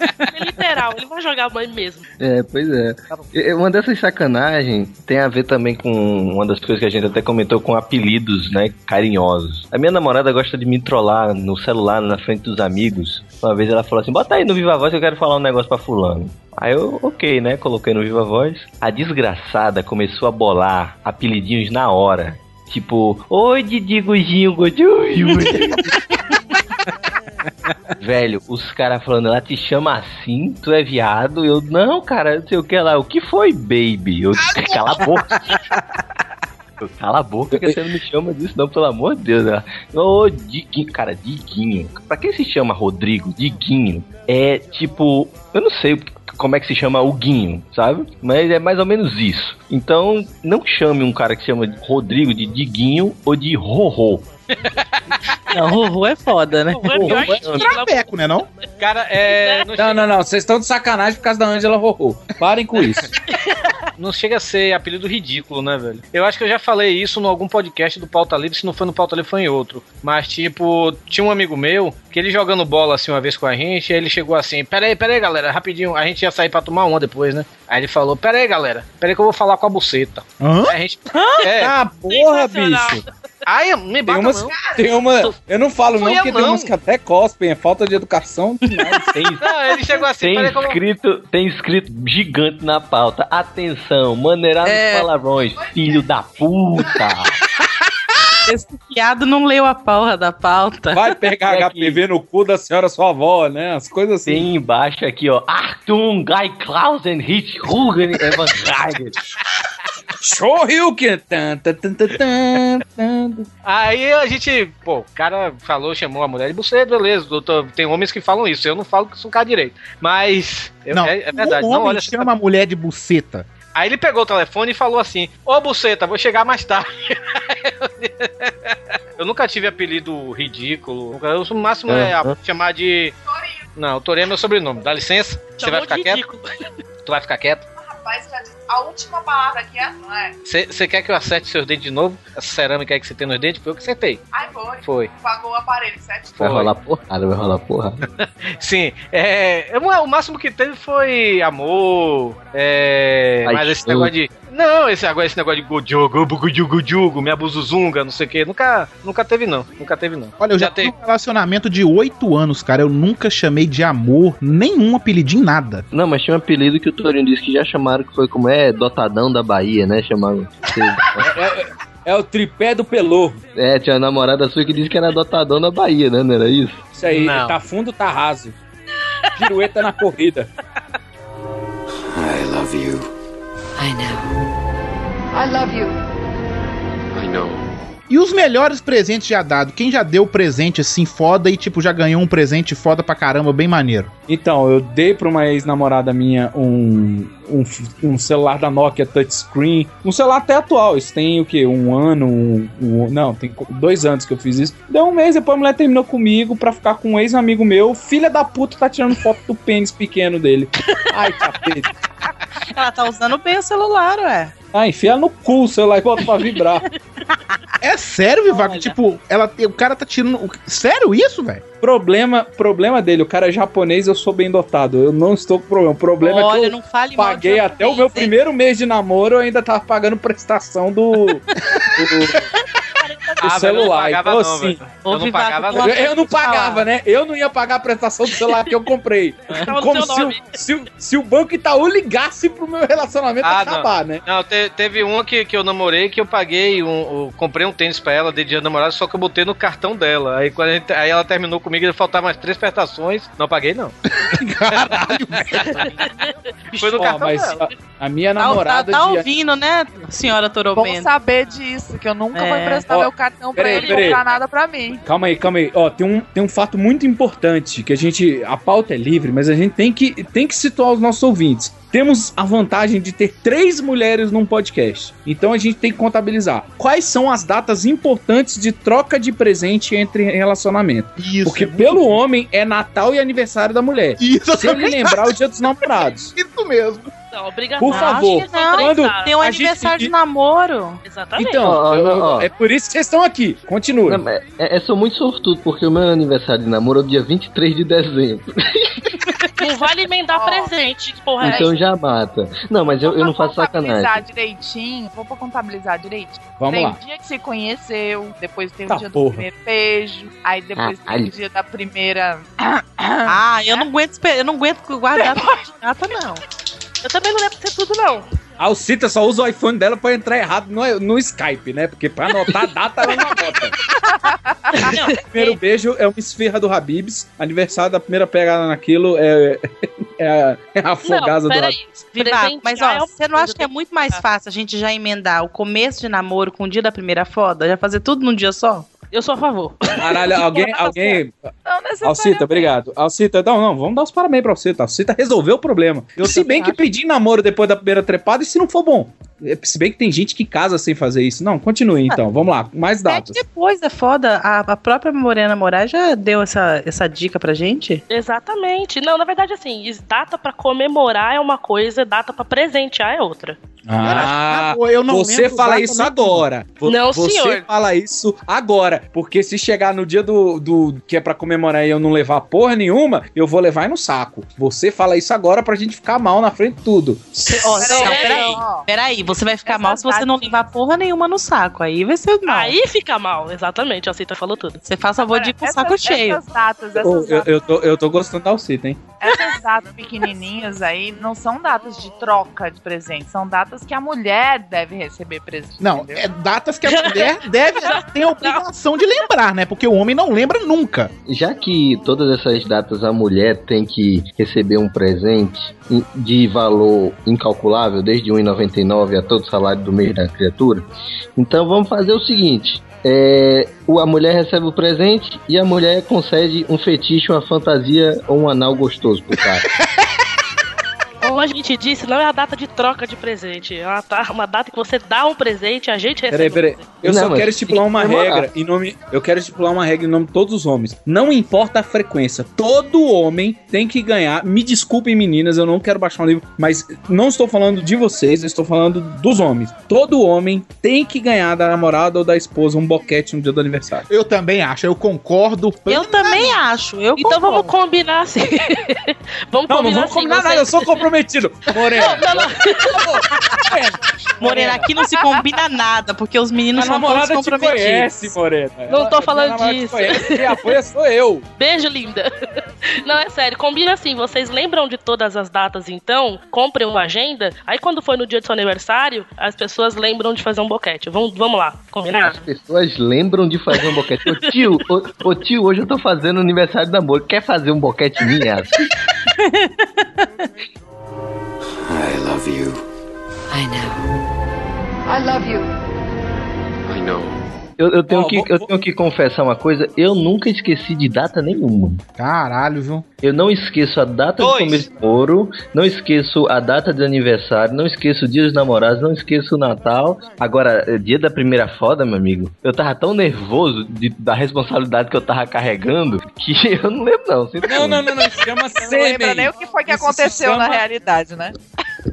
É literal, ele vai jogar a mãe mesmo. É, pois é. E- Uma dessas sacanagens tem a ver também com uma das coisas que a gente até comentou com apelidos, né, carinhosos. A minha namorada gosta de me trollar no celular, na frente dos amigos. Uma vez ela falou assim, bota aí no Viva Voz que eu quero falar um negócio pra fulano. Aí eu, ok, né, coloquei no Viva Voz. A desgraçada começou a bolar apelidinhos na hora. Tipo, oi Didi Gujinho, Gojinho. Velho, os caras falando, ela te chama assim, tu é viado? Eu, não, cara, não sei o que lá. O que foi, baby? Eu, cala a boca. Cala a boca que você não me chama disso, não, pelo amor de Deus. Ô, Diguinho, cara, Diguinho. Pra quem se chama Rodrigo? Diguinho. É tipo, eu não sei como é que se chama o Guinho, sabe? Mas é mais ou menos isso. Então, não chame um cara que se chama Rodrigo de Diguinho ou de Rorô. Não, Rorô é foda, né? Trapeco, né não? Cara, é. Não, não, não. Vocês estão de sacanagem por causa da Angela Rorô. Parem com isso. [LAUGHS] Não chega a ser apelido ridículo, né, velho? Eu acho que eu já falei isso em algum podcast do Pauta Livre, se não foi no Pauta Livre foi em outro. Mas, tipo, tinha um amigo meu que ele jogando bola assim uma vez com a gente, aí ele chegou assim: Peraí, peraí, galera, rapidinho, a gente ia sair pra tomar uma depois, né? Aí ele falou: Peraí, galera, peraí que eu vou falar com a buceta. Hã? Aí a gente. É. Ah, porra, bicho. Ai, me Tem bata umas, não. tem uma. Eu não falo não, porque tem não. umas que até cospem. É falta de educação. [LAUGHS] demais. Tem, [LAUGHS] Não, ele chegou assim, tem escrito, tem escrito gigante na pauta. Atenção, maneirar É. nos palavrões, filho da puta. [LAUGHS] Esse piado não leu a porra da pauta. Vai pegar É aqui. HPV no cu da senhora sua avó, né? As coisas assim. Tem embaixo aqui, ó. Achtung, Guy Klausen, Hitch, Rugen, Evan. Shoryuken! Tan. Aí a gente, pô, o cara falou, chamou a mulher de buceta, beleza, doutor. Tem homens que falam isso, eu não falo que sou um cara direito. Mas, é, Não, é, é verdade, um não homem olha chama a mulher de buceta. Aí ele pegou o telefone e falou assim: Ô buceta, vou chegar mais tarde. [LAUGHS] eu nunca tive apelido ridículo. Eu, o máximo é a- Aham. chamar de. Não, Torê é meu sobrenome. Dá licença. Você vai Chamou ficar de quieto? ridículo. Tu vai ficar quieto? Rapaz, já disse, a última palavra aqui é não é? Você quer que eu acerte seus dentes de novo? Essa cerâmica aí que você tem nos dentes? Foi eu que acertei. Ai, foi. Foi. Pagou o aparelho, certo? Vai rolar porrada, vai rolar porrada. [LAUGHS] Sim, é, é, o máximo que teve foi amor, é, mas esse negócio de não, esse agora esse negócio de gojogo, bugujugo, jugo, minha buzuzunga, não sei o que, nunca, nunca teve não, nunca teve não. Olha, eu já, tenho um relacionamento de oito anos, cara. Eu nunca chamei de amor nenhum apelidinho, nada. Não, mas tinha um apelido que o Torinho disse que já chamaram, que foi como é, Dotadão da Bahia, né? Chamaram. É o tripé do pelô. É, tinha uma namorada sua que disse que era Dotadão da Bahia, né? Não era isso? Isso aí, Não. tá fundo, tá raso. Pirueta na corrida. I love you. I know. I love you. I know. E os melhores presentes já dado? Quem já deu presente assim foda e tipo já ganhou um presente foda pra caramba, bem maneiro? Então, eu dei pra uma ex-namorada minha um, um, um celular da Nokia touchscreen. Um celular até atual. Isso tem o quê? Um ano? Um, um- não, tem dois anos que eu fiz isso. Deu um mês, depois a mulher terminou comigo pra ficar com um ex-amigo meu. Filha da puta tá tirando foto do pênis pequeno dele. Ai, capeta. [LAUGHS] Ela tá usando bem o celular, ué. Ah, enfia no cu o celular e bota pra vibrar. É sério, Vivaco? Tipo, ela, o cara tá tirando. Sério isso, velho? Problema, problema dele, o cara é japonês, eu sou bem dotado. Eu não estou com problema. O problema é Olha, que eu paguei até o meu primeiro mês de namoro, eu ainda tava pagando prestação do, [LAUGHS] do, do Ah, velho, eu não celular. pagava Então, não, assim. Eu não pagava não. eu não pagava, né? Eu não ia pagar a prestação do celular que eu comprei. [LAUGHS] Como se o, se, o, se o Banco Itaú ligasse pro meu relacionamento Ah, acabar, né? Não, te- teve uma que, que eu namorei que eu paguei, um, um- comprei um tênis pra ela de dia do namorado, só que eu botei no cartão dela. Aí, quando a gente- aí ela terminou comigo e faltavam mais três prestações. Não paguei, não. Foi no Ó, cartão mas dela. a, a minha Tá, tá, namorada tá de ouvindo, né, senhora Bom Torobento? saber disso, que eu nunca vou É. emprestar Ó, meu cartão pra peraí, ele peraí. comprar nada pra mim. Calma aí, calma aí. Ó, tem um, tem um fato muito importante que a gente. A pauta é livre, mas a gente tem que, tem que situar os nossos ouvintes. Temos a vantagem de ter três mulheres num podcast. Então a gente tem que contabilizar. Quais são as datas importantes de troca de presente entre relacionamento? Isso. Porque pelo homem é Natal e aniversário da mulher. Isso, Se ele lembrar o dia dos namorados. [LAUGHS] Isso mesmo. Não, obrigatório. Por favor, Acho que não, quando. Tem um a gente- aniversário de namoro. Exatamente. Então, Ó, ó, ó. é por isso que vocês estão aqui. Continue. Não, é, é, sou muito sortudo, porque o meu aniversário de namoro é o dia 23 de dezembro. [LAUGHS] Não vale emendar presente, que porra é Então essa? já mata. Não, mas eu, eu não faço contabilizar sacanagem. direitinho, vou pra contabilizar direitinho. Vamos tem lá. o dia que se conheceu, depois tem o Tá, dia porra. do primeiro beijo, aí depois tem Caralho. o dia da primeira. Ah, eu não aguento, eu não aguento guardar de [LAUGHS] data, não. Eu também não lembro de ser tudo, não. A Alcita só usa o iPhone dela pra entrar errado no, no Skype, né? Porque pra anotar a data ela não anota. Primeiro beijo é uma esfirra do Habibs. Aniversário da primeira pegada naquilo é, é, a, é a afogada do Habibs. Vivaco, mas é ó, uma você não acha que é muito mais fácil a gente já emendar o começo de namoro com o dia da primeira foda? Já fazer tudo num dia só? Eu sou a favor. Caralho, alguém. [LAUGHS] alguém... Não necessariamente. Alcita, obrigado. Alcita, não, não, vamos dar os parabéns pra Alcita. Alcita resolveu o problema. Eu, se bem que pedi namoro depois da primeira trepada, e se não for bom? É, Se bem que tem gente que casa sem fazer isso. Não, continue então. Vamos lá, mais datas. Depois é foda, a, a própria Morena Moraes já deu essa, essa dica pra gente. Exatamente. Não, na verdade, assim, data pra comemorar é uma coisa, data pra presentear é outra. Ah, Pô, eu não você fala isso agora. Não, você senhor. fala isso agora. Porque se chegar no dia do, do que é pra comemorar e eu não levar porra nenhuma, eu vou levar no saco. Você fala isso agora pra gente ficar mal na frente de tudo. Cê- ó, Peraí, não, peraí, peraí, ó. peraí, você vai ficar Essas mal se você não levar porra nenhuma no saco. Aí vai ser mal. Aí fica mal, exatamente. A Cita falou tudo. Você faz favor de ir com o saco cheio. Essas datas, essas Ô, eu, eu tô, eu tô gostando da Alcita, hein? Essas datas pequenininhas aí não são datas de troca de presente, são datas que a mulher deve receber presente. Não, entendeu? é datas que a mulher deve ter a obrigação de lembrar, né? Porque o homem não lembra nunca. Já que todas essas datas a mulher tem que receber um presente de valor incalculável, desde R$ 1,99 a todo o salário do mês da criatura, então vamos fazer o seguinte. É, a mulher recebe o presente e a mulher concede um fetiche, uma fantasia ou um anal gostoso pro cara. [LAUGHS] Como a gente disse, não é a data de troca de presente. É uma, uma data que você dá um presente, a gente recebe. Peraí, peraí. Eu Não, só quero estipular uma regra em nome. Eu quero estipular uma regra em nome de todos os homens. Não importa a frequência. Todo homem tem que ganhar. Me desculpem, meninas, eu não quero baixar um livro, mas não estou falando de vocês, eu estou falando dos homens. Todo homem tem que ganhar da namorada ou da esposa um boquete no dia do aniversário. Eu também acho, eu concordo. Eu também acho. Eu Então vamos combinar assim. [LAUGHS] vamos Não, não combinar vamos assim. combinar você- nada, eu sou comprometido. [LAUGHS] Morena. Não, não, Morena, aqui não se combina nada, porque os meninos A são todos namorada te comprometidos. conhece, Morena. Não tô falando disso. conhece, Quem apoia sou eu. Beijo, linda. Não, é sério, combina assim. Vocês lembram de todas as datas, então? Comprem uma agenda. Aí quando for no dia do seu aniversário, as pessoas lembram de fazer um boquete. Vamos, vamos lá, combinar? As pessoas lembram de fazer um boquete. Ô tio, ô, ô, tio, hoje eu tô fazendo aniversário do amor. Quer fazer um boquete minha? [LAUGHS] I love you. I know. I love you. I know. Eu, eu tenho Ó, que, vou- eu tenho que confessar uma coisa, eu nunca esqueci de data nenhuma. Caralho, viu? Eu não esqueço a data Dois. de começo de ouro, não esqueço a data de aniversário, não esqueço o dia dos namorados, não esqueço o Natal. Agora, eh, dia da primeira foda, meu amigo, eu tava tão nervoso de- da responsabilidade que eu tava carregando que [LAUGHS] eu não lembro não. Não, não, não, não. Chama Você não lembra nem o que foi que Isso aconteceu na chama- realidade, né?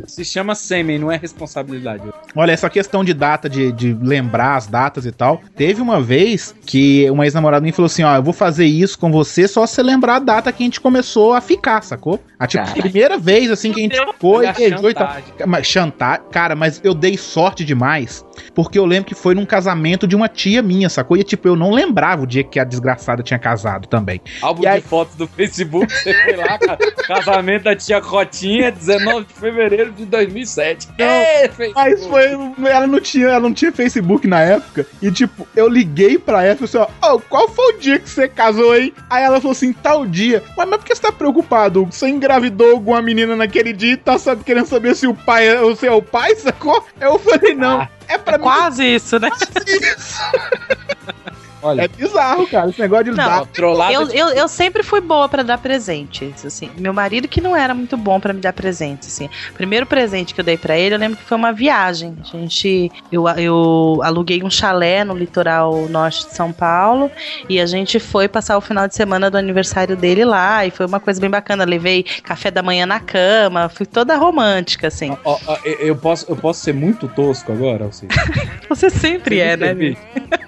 Se chama sêmen, não é responsabilidade. Olha, essa questão de data, de, de lembrar as datas e tal. Teve uma vez que uma ex-namorada me falou assim: Ó, eu vou fazer isso com você só se você lembrar a data que a gente começou a ficar, sacou? A tipo, Caralho. primeira vez assim que a gente a beijou e tal. Mas chantar, cara, mas eu dei sorte demais. Porque eu lembro que foi num casamento de uma tia minha, sacou? E tipo, eu não lembrava o dia que a desgraçada tinha casado também. Álbum E aí- de fotos do Facebook, [LAUGHS] você foi lá, ca- casamento da tia Cotinha, 19 de fevereiro de 2007. É, Facebook. Mas foi. Ela não tinha, ela não tinha Facebook na época. E tipo, eu liguei pra ela e falei assim: ó, "Ô, qual foi o dia que você casou, hein? Aí ela falou assim: tal dia. Ué, mas por que você tá preocupado? Você engravidou alguma menina naquele dia e tá sabe, querendo saber se o pai é o seu pai, sacou? Eu falei, não. É pra mim. Quase isso, né? isso. [LAUGHS] Olha, É bizarro, cara. Esse negócio de Não, dar. trollada Eu, de- eu, eu sempre fui boa pra dar presentes, assim. Meu marido que não era muito bom pra me dar presente, assim. Primeiro presente que eu dei pra ele, eu lembro que foi uma viagem. A gente, eu, eu aluguei um chalé no litoral norte de São Paulo e a gente foi passar o final de semana do aniversário dele lá e foi uma coisa bem bacana. Levei café da manhã na cama, fui toda romântica, assim. Ó, ó, eu- posso, eu posso ser muito tosco agora, Alcir? [LAUGHS] Você sempre é, né? Entendi.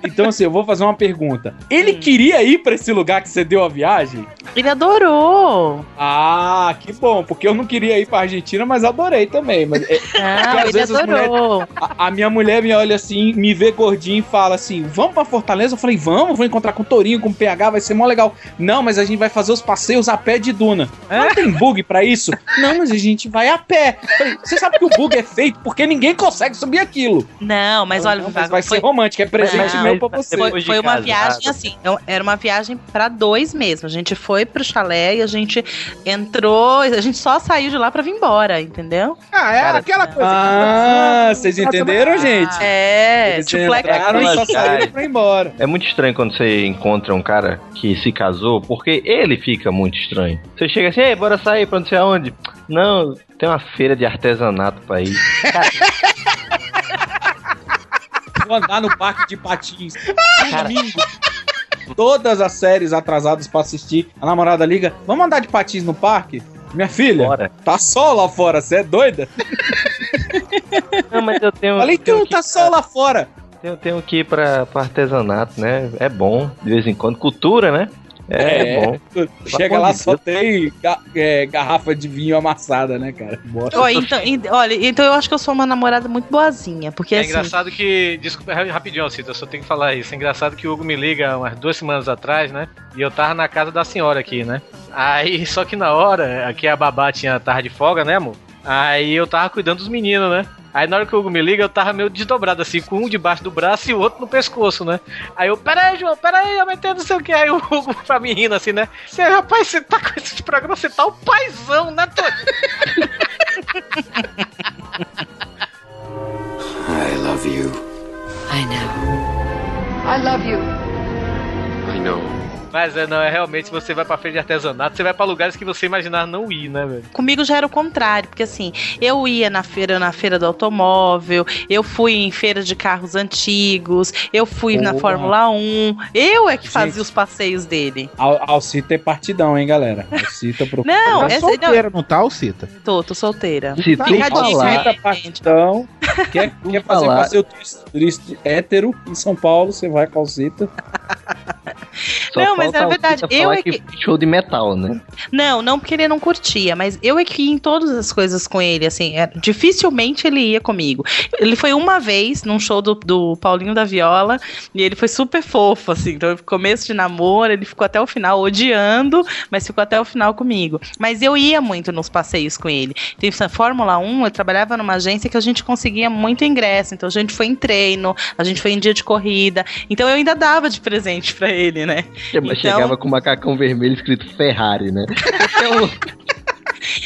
Então, assim, eu vou fazer uma pergunta. Ele queria ir pra esse lugar que você deu a viagem? Ele adorou. Ah, que bom, porque eu não queria ir pra Argentina, mas adorei também. Mas, é, [LAUGHS] às ele adorou. a, a minha mulher me olha assim, me vê gordinho e fala assim: vamos pra Fortaleza? Eu falei, vamos, vou encontrar com o Torinho, com o PH, vai ser mó legal. Não, mas a gente vai fazer os passeios a pé de Duna. Não tem bug pra isso? [LAUGHS] Não, mas a gente vai a pé. Falei, Você sabe que o bug é feito porque ninguém consegue subir aquilo. Não, mas olha, Não, Vivago, vai foi- ser romântico, é presente Não, meu pra você. Foi, foi uma casado. viagem assim, eu- era uma viagem pra dois mesmo. A gente foi pro chalé e a gente entrou, a gente só saiu de lá pra vir embora, entendeu? Ah, é Cara, aquela coisa. Ah, vocês entenderam, gente? É, Eles tipo e só saíram pra ir embora. É muito estranho quando você encontra um cara que se casou, porque ele fica muito estranho. Você chega assim, ei, bora sair pra não sei aonde. Não, tem uma feira de artesanato pra ir. Vou andar no parque de patins. Domingo. Todas as séries atrasadas pra assistir, a namorada liga: Vamos andar de patins no parque? Minha filha, Bora. tá sol lá fora, você é doida? Não, mas eu tenho. Falei, que tá sol lá fora. Tenho, tenho que ir pra artesanato, né? É bom, de vez em quando. Cultura, né? É, bom. Chega lá, só tem ga- é, garrafa de vinho amassada, né, cara? Ó, então, en- olha, então eu acho que eu sou uma namorada muito boazinha, porque É assim. engraçado que. Desculpa, ra- rapidinho, Cita, eu só tenho que falar isso. É engraçado que o Hugo me liga umas duas semanas atrás, né? E eu tava na casa da senhora aqui, né? Aí, [LAUGHS] só que na hora, aqui a babá tinha tarde de folga, né, amor? Aí eu tava cuidando dos meninos, né? Aí na hora que o Hugo me liga, eu tava meio desdobrado, assim, com um debaixo do braço e o outro no pescoço, né? Aí eu, peraí, João, peraí, eu metendo não sei o que. Aí o Hugo [LAUGHS] pra mim rindo assim, né? Você, rapaz, você tá com esse programa, você tá o paizão, né, Tony? [LAUGHS] I love you. I know. I love you. I know. Mas é, não, é realmente, você vai pra feira de artesanato, você vai pra lugares que você imaginar não ir, né, velho? Comigo já era o contrário, porque assim, eu ia na feira, na feira do automóvel, eu fui em feira de carros antigos, eu fui na. Fórmula 1, eu é que fazia Gente. os passeios dele. Al Alcita é partidão, hein, galera? Alcita [LAUGHS] procura. Não, Tá essa- solteira, não tá, Alcita? Tô, tô solteira. Se tu Fica dica falar- aí, Alcita partidão. Quer, quer fazer falar- passeio turista- turista hétero em São Paulo, você vai com Alcita. [LAUGHS] Só Não, mas falta é a verdade, eu é que show de metal, né? Não, não porque ele não curtia, mas eu é que ia em todas as coisas com ele, assim, é- dificilmente ele ia comigo. Ele foi uma vez num show do, do Paulinho da Viola e ele foi super fofo, assim, então começo de namoro ele ficou até o final odiando, mas ficou até o final comigo. Mas eu ia muito nos passeios com ele. Tem essa Fórmula 1, eu trabalhava numa agência que a gente conseguia muito ingresso, então a gente foi em treino, a gente foi em dia de corrida, então eu ainda dava de presente pra ele, né? Chegava- Então- Chegava com o macacão vermelho escrito Ferrari, né? [LAUGHS] [LAUGHS] Então,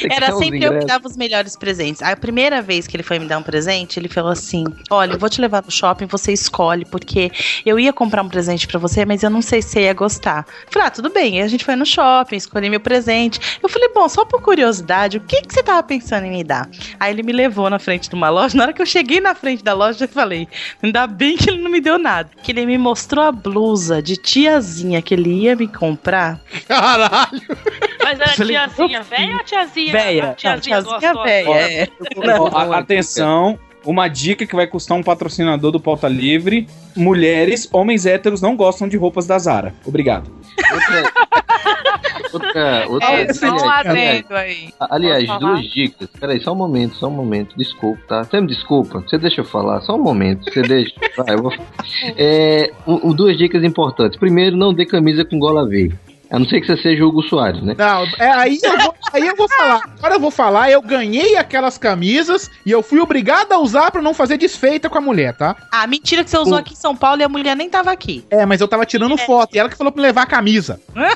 Era sempre eu que dava os melhores presentes. A primeira vez que ele foi me dar um presente, ele falou assim: Olha, eu vou te levar no shopping, você escolhe, porque eu ia comprar um presente pra você, mas eu não sei se você ia gostar. Eu falei: Ah, tudo bem. Aí a gente foi no shopping, escolhi meu presente. Eu falei: Bom, só por curiosidade, o que, que você tava pensando em me dar? Aí ele me levou na frente de uma loja. Na hora que eu cheguei na frente da loja, eu falei: Ainda bem que ele não me deu nada. Que ele me mostrou a blusa de tiazinha que ele ia me comprar. Caralho! Mas era Falei, tiazinha velha ou tiazinha? Véia. Não, tiazinha, tiazinha gostosa? véia, é. Ó, a- atenção, uma dica que vai custar um patrocinador do Pauta Livre: mulheres, homens héteros não gostam de roupas da Zara. Obrigado. [LAUGHS] Outra, outra, É, só um aliás, adendo aí. aliás, duas dicas. Peraí, só um momento, só um momento. Desculpa, tá? Você me desculpa. Você deixa eu falar, só um momento. Você deixa. Vai, eu vou... [LAUGHS] É, o- o- duas dicas importantes. Primeiro, não dê camisa com gola V. A não ser que você seja o Hugo Soares, né? Não, é, aí, eu vou, aí eu vou falar. Agora eu vou falar, eu ganhei aquelas camisas e eu fui obrigado a usar pra não fazer desfeita com a mulher, tá? Ah, mentira que você usou aqui em São Paulo e a mulher nem tava aqui. É, mas eu tava tirando foto e ela que falou pra me levar a camisa. [LAUGHS]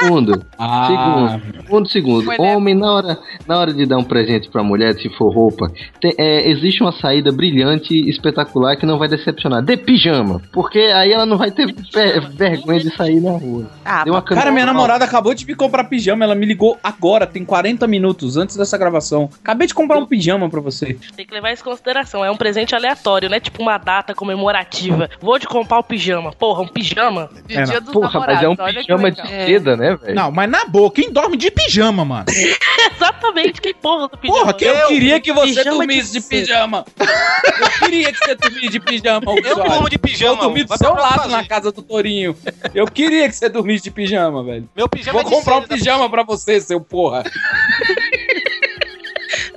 Segundo, Ah, segundo, segundo, segundo. Foi Homem, na hora, na hora de dar um presente pra mulher, se for roupa, tem- é, existe uma saída brilhante e espetacular que não vai decepcionar. Dê pijama, porque aí ela não vai ter ve- vergonha de sair na rua. Ah, uma Cara, minha namorada acabou de me comprar pijama. Ela me ligou agora, tem 40 minutos antes dessa gravação. Acabei de comprar um pijama pra você. Tem que levar isso em consideração. É um presente aleatório, né? Tipo uma data comemorativa. Vou te comprar o pijama. Porra, um pijama? De É, dia dos Porra, mas é um pijama de legal. seda, né, velho? Não, mas na boa, quem dorme de pijama, mano? [LAUGHS] Exatamente, que porra do pijama? Porra, que Eu, queria que você pijama dormisse de de, pijama. Eu queria que você dormisse de pijama. Eu durmo de pijama, Eu dormi do seu lado fazer. na casa do Torinho. Eu queria que você dormisse de pijama, velho. Meu pijama Vou é de comprar um pijama pra você, seu porra.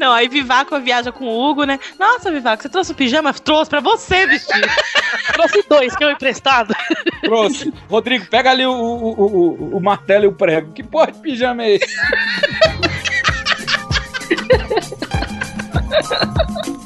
Não, aí Vivaco viaja com o Hugo, né? Nossa, Vivaco, você trouxe um pijama? Trouxe pra você vestir. [LAUGHS] Trouxe dois, que eu emprestado. Trouxe. Rodrigo, pega ali o, o, o, o- o martelo e o prego. Que porra de pijama é esse? [LAUGHS]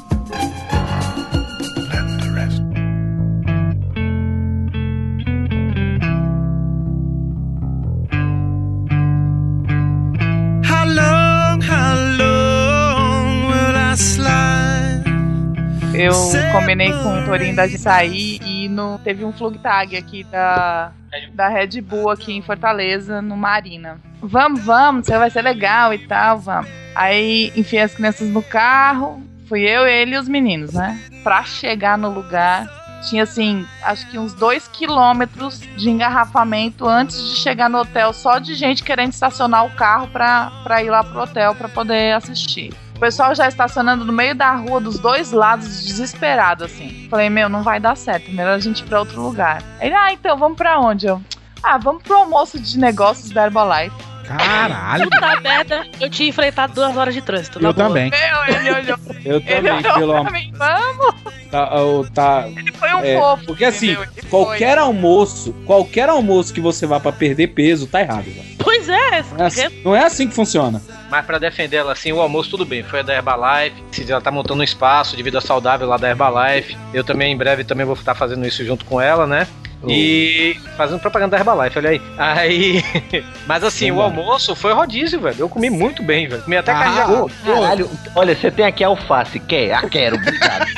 Eu combinei com o Torinho da gente sair e no, teve um flug tag aqui da, da Red Bull aqui em Fortaleza, no Marina. Vamos, vamos, vai ser legal e tal, vamos. Aí enfiei as crianças no carro, fui eu, ele e os meninos, né? Pra chegar no lugar, tinha assim, acho que uns dois quilômetros de engarrafamento antes de chegar no hotel, só de gente querendo estacionar o carro pra, pra ir lá pro hotel pra poder assistir. O pessoal já estacionando no meio da rua, dos dois lados, desesperado, assim. Falei, meu, não vai dar certo. Melhor a gente ir pra outro lugar. Ele, ah, então, vamos pra onde? Eu, Ah, vamos pro almoço de negócios da Herbalife. Caralho. Puta merda, eu tinha enfrentado duas horas de trânsito. Eu também. Meu, ele olhou. Eu Ele também, olhou pelo amor. vamos. Tá, tá, Foi um é, fofo. Porque assim, entendeu? Ele qualquer almoço, qualquer almoço que você vá pra perder peso, tá errado. velho. Pois é, Não é assim, não é assim que funciona. Mas pra defender ela assim, o almoço tudo bem, foi a da Herbalife. Se ela tá montando um espaço de vida saudável lá da Herbalife, eu também em breve também vou estar fazendo isso junto com ela, né? E fazendo propaganda da Herbalife, olha aí. Aí. [LAUGHS] Mas assim, o almoço foi rodízio, velho. Eu comi muito bem, velho. Comi até carne de Ah, arroz. caralho, olha, você tem aqui alface, quer? Ah, quero, obrigado. [LAUGHS]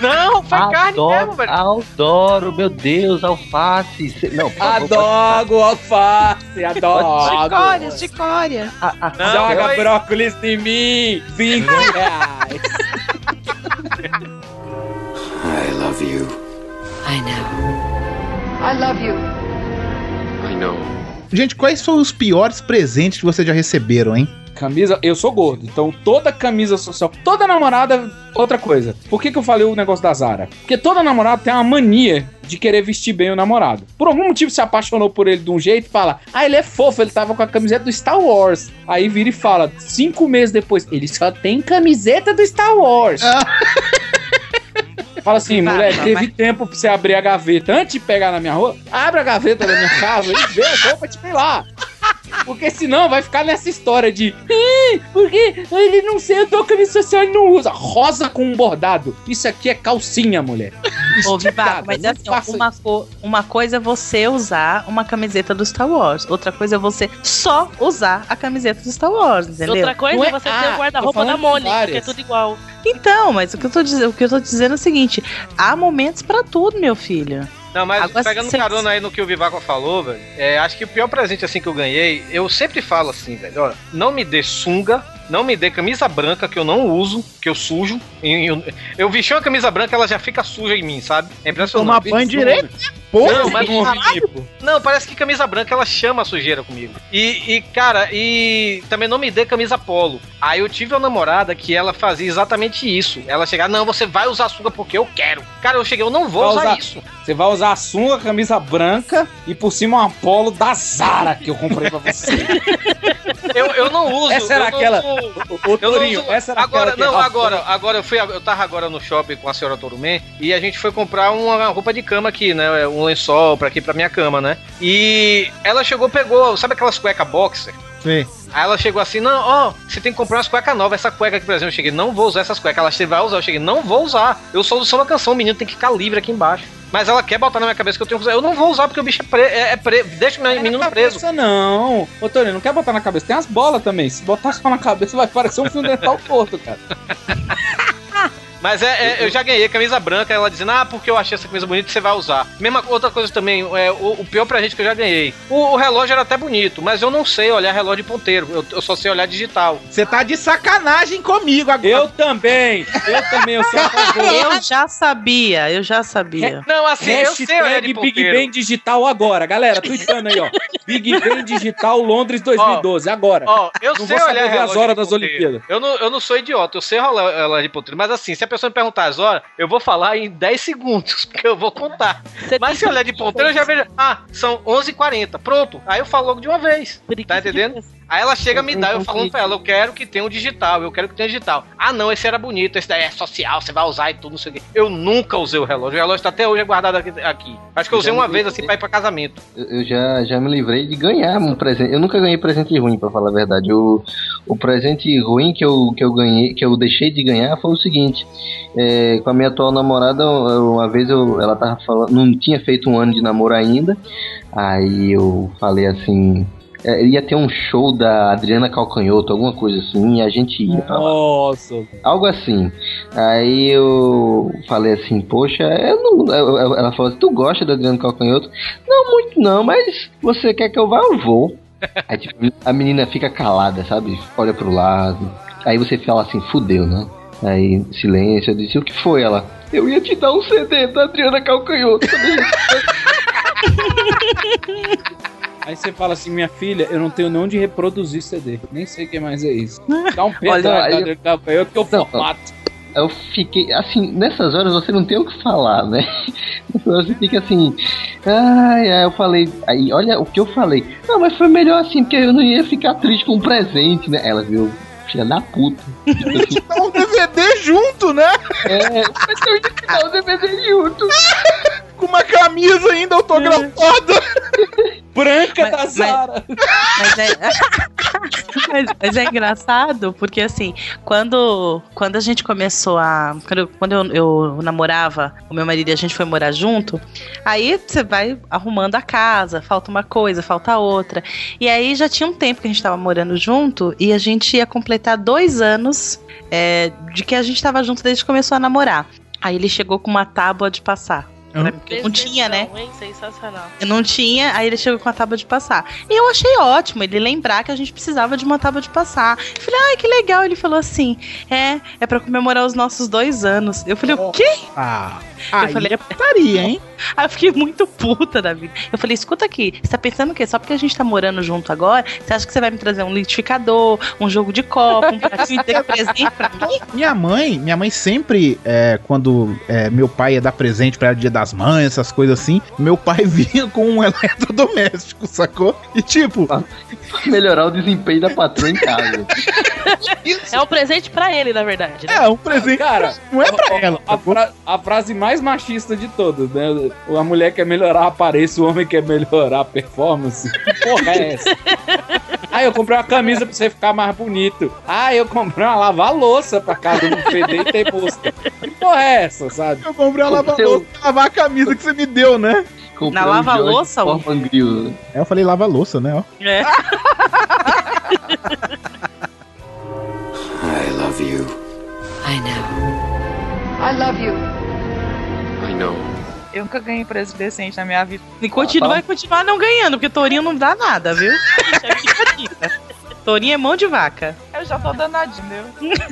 Não, foi carne mesmo, Adoro, velho. adoro, meu Deus, alface. Não, Adoro alface, adoro. Chicória, chicória. Não, Joga foi- brócolis em mim, 20 reais. [LAUGHS] I love you. I know. I love you. I know. Gente, quais foram os piores presentes que vocês já receberam, hein? Camisa, eu sou gordo, então toda camisa social, toda namorada, outra coisa. Por que, que eu falei o negócio da Zara? Porque toda namorada tem uma mania de querer vestir bem o namorado. Por algum motivo se apaixonou por ele de um jeito e fala: Ah, ele é fofo, ele tava com a camiseta do Star Wars. Aí vira e fala, cinco meses depois, ele só tem camiseta do Star Wars. [LAUGHS] Fala assim, Vai, mulher, teve vai. tempo pra você abrir a gaveta antes de pegar na minha roupa? Abre a gaveta da minha [LAUGHS] casa e vê a roupa de lá. Porque senão vai ficar nessa história de "Ih, porque ele não sentou camisa social e não usa. Rosa com um bordado. Isso aqui é calcinha, mulher. [LAUGHS] Ô, Vivaco, mas assim, faça uma, co- uma coisa é você usar uma camiseta do Star Wars. Outra coisa é você só usar a camiseta do Star Wars, entendeu? Outra coisa é é- você ter Ah, o tô guarda-roupa da Mônica, que é tudo igual. Então, mas o que eu tô dizendo, o que eu tô dizendo é o seguinte: há momentos pra tudo, meu filho. Não, mas Agora, pegando cê- carona aí no que o Vivaco falou, velho, é, acho que o pior presente assim que eu ganhei, eu sempre falo assim, velho, ó, não me dê sunga, não me dê camisa branca que eu não uso, que eu sujo. E Eu, eu vesti uma camisa branca, ela já fica suja em mim, sabe? É impressionante. Tomar banho direito? Porra, Não, mas Um tipo. não, parece que camisa branca ela chama a sujeira comigo. E, e, cara, e também não me dê camisa polo. Aí eu tive uma namorada que ela fazia exatamente isso. Ela chegava, não, você vai usar sunga porque eu quero. Cara, eu cheguei, eu não vou usar, usar- isso. Você vai usar a sunga, camisa branca e por cima uma polo da Zara que eu comprei pra você. [LAUGHS] Eu, eu não uso. Essa era aquela- uso- não Torinho, essa era agora, aquela que não, agora, agora eu fui, eu tava agora no shopping com a senhora Torumen e a gente foi comprar uma roupa de cama aqui, né? Um lençol pra aqui pra minha cama, né? E ela chegou, pegou, sabe aquelas cueca boxer? Sim. Aí ela chegou assim, não, ó, você tem que comprar umas cuecas novas. Essa cueca aqui, por exemplo, eu cheguei, não vou usar essas cuecas. Ela, você vai usar? Eu cheguei, não vou usar. Eu sou do samba canção, o menino tem que ficar livre aqui embaixo. Mas ela quer botar na minha cabeça que eu tenho que usar. Eu não vou usar porque o bicho é, pre é, é pre Deixa o meu menino preso. Não. Ô, Torinho, não quer botar na cabeça. Tem as bolas também. Se botar [LAUGHS] só na cabeça, vai parecer um fio dental torto, cara. [LAUGHS] Mas é, é, eu já ganhei camisa branca, ela dizendo, ah, porque eu achei essa camisa bonita, você vai usar. Mesma outra coisa também, é, o, o pior presente que eu já ganhei. O, o relógio era até bonito, mas eu não sei olhar relógio de ponteiro, eu, eu só sei olhar digital. Você tá de sacanagem comigo agora. Eu também. Eu também, eu sou. Eu já sabia, eu já sabia. Não, assim, eu sei olhar de Hashtag Big ponteiro. Ben Digital agora. Galera, tweetando aí, ó. Big Ben Digital Londres 2012, agora. Ó, eu Não sei vou olhar saber ver as relógio horas das ponteiro. Olimpíadas. Eu não, eu não sou idiota, eu sei rolar relógio de ponteiro. Mas assim, se a pessoa me perguntar as horas, eu vou falar em 10 segundos, [LAUGHS] porque eu vou contar. Mas se olhar de ponteiro, eu já vejo. Ah, são 11h40. Pronto. Aí eu falo logo de uma vez. Tá entendendo? Aí ela chega me dar, eu falando pra ela, eu quero que tenha um digital, eu quero que tenha digital. Ah, não, esse era bonito, esse daí é social, você vai usar e tudo, não sei o quê. Eu nunca usei o relógio, o relógio tá até hoje guardado aqui. Acho que eu usei uma vez assim pra ir pra casamento. Eu eu já, já me livrei de ganhar um presente. Eu nunca ganhei presente ruim, pra falar a verdade. O, o presente ruim que eu, que eu ganhei, que eu deixei de ganhar foi o seguinte. É, com a minha atual namorada, uma vez eu, ela tava falando, não tinha feito um ano de namoro ainda. Aí eu falei assim. É, ia ter um show da Adriana Calcanhoto, alguma coisa assim, e a gente ia pra lá. Nossa. Algo assim. Aí eu falei assim, poxa, eu não. Ela falou assim, tu gosta do Adriano Calcanhoto? Não, muito não, mas você quer que eu vá, eu vou. [LAUGHS] Aí tipo, a menina fica calada, sabe? Olha pro lado. Aí você fala assim, fudeu, né? Aí, silêncio, eu disse, o que foi ela? Eu ia te dar um CD da Adriana Calcanhoto. [LAUGHS] Aí você fala assim, minha filha, eu não tenho nem onde reproduzir CD. Nem sei o que mais é isso. Dá um [LAUGHS] Olha, pendrive aí- da Adriana Calcanhoto que eu formato. eu fiquei, assim, nessas horas você não tem o que falar, né? [LAUGHS] Nessas horas Você fica assim, ai, ai, eu falei, aí olha o que eu falei. Não, mas foi melhor assim, porque eu não ia ficar triste com o presente, né? Ela viu, filha da puta. Dá um DVD junto, né? É, dá um DVD junto. [LAUGHS] Com uma camisa ainda autografada. Branca Mas- da mas- Zara. Mas é, [LAUGHS] mas, mas é engraçado, porque assim, quando, quando a gente começou a. Quando, eu, quando eu, eu namorava o meu marido e a gente foi morar junto, aí você vai arrumando a casa, falta uma coisa, falta outra. E aí já tinha um tempo que a gente tava morando junto e a gente ia completar dois anos é, de que a gente tava junto desde que começou a namorar. Aí ele chegou com uma tábua de passar. Mim, porque não tinha, né? Hein? Sensacional. Eu não tinha, aí ele chegou com a tábua de passar. E eu achei ótimo ele lembrar que a gente precisava de uma tábua de passar. Eu falei, ai, que legal. Ele falou assim: é, é pra comemorar os nossos dois anos. Eu falei, o quê? Ah, eu aí falei, é putaria, hein? Aí eu fiquei muito puta da vida. Eu falei, escuta aqui, você tá pensando o quê? Só porque a gente tá morando junto agora, você acha que você vai me trazer um liquidificador, um jogo de copo, um pratinho de [LAUGHS] presente pra mim? Minha mãe, minha mãe sempre, é, quando é, meu pai ia dar presente pra ela dia das mães, essas coisas assim, meu pai [LAUGHS] vinha com um eletrodoméstico, sacou? E tipo, Melhorar o desempenho da patroa em casa. É um presente pra ele, na verdade. Né? é um presente, Cara, não é pra ela. A, fra- a frase mais machista de todas, né? A mulher quer melhorar a aparência, o homem quer melhorar a performance. Que porra é essa? Ah, eu comprei uma camisa pra você ficar mais bonito. Ah, eu comprei uma lava-louça pra casa não feder e ter busca. Que porra é essa, sabe? Eu comprei uma lava-louça pra lavar a camisa que você me deu, né? Na lava-louça, ó. É, eu falei lava-louça, né? Ó. É. [LAUGHS] I love you. I know. I love you. Know. Eu nunca ganhei preço decente na minha vida. E continua, vai continuar não ganhando, porque Torinho não dá nada, viu? [LAUGHS] Torinho é mão de vaca. Eu já tô danadinho, entendeu?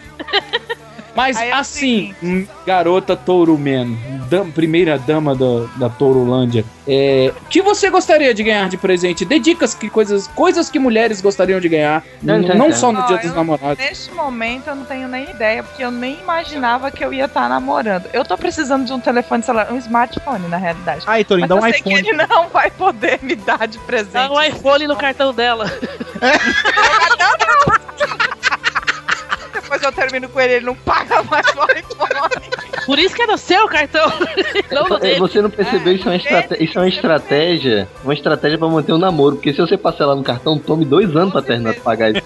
[LAUGHS] Mas é assim, hum, garota Touro Man, dam- primeira dama da, da Tourolândia, é, o que você gostaria de ganhar de presente? Dê dicas que coisas, coisas que mulheres gostariam de ganhar, Não, não, não não. só no Ó, Dia dos Namorados. Neste momento eu não tenho nem ideia, porque eu nem imaginava que eu ia estar namorando. Eu tô precisando de um telefone celular, um smartphone, na realidade. Aí, Torinho, dá um eu sei iPhone. que ele não vai poder me dar de presente. Dá um iPhone no cartão dela. [LAUGHS] Depois eu termino com ele, ele não paga mais o iPhone. Por isso que é no seu cartão. não É, dele. Você não percebeu, isso é uma estratégia, isso é uma estratégia, uma estratégia pra manter o namoro, porque se você passar lá no cartão, tome dois anos pra terminar de pagar isso.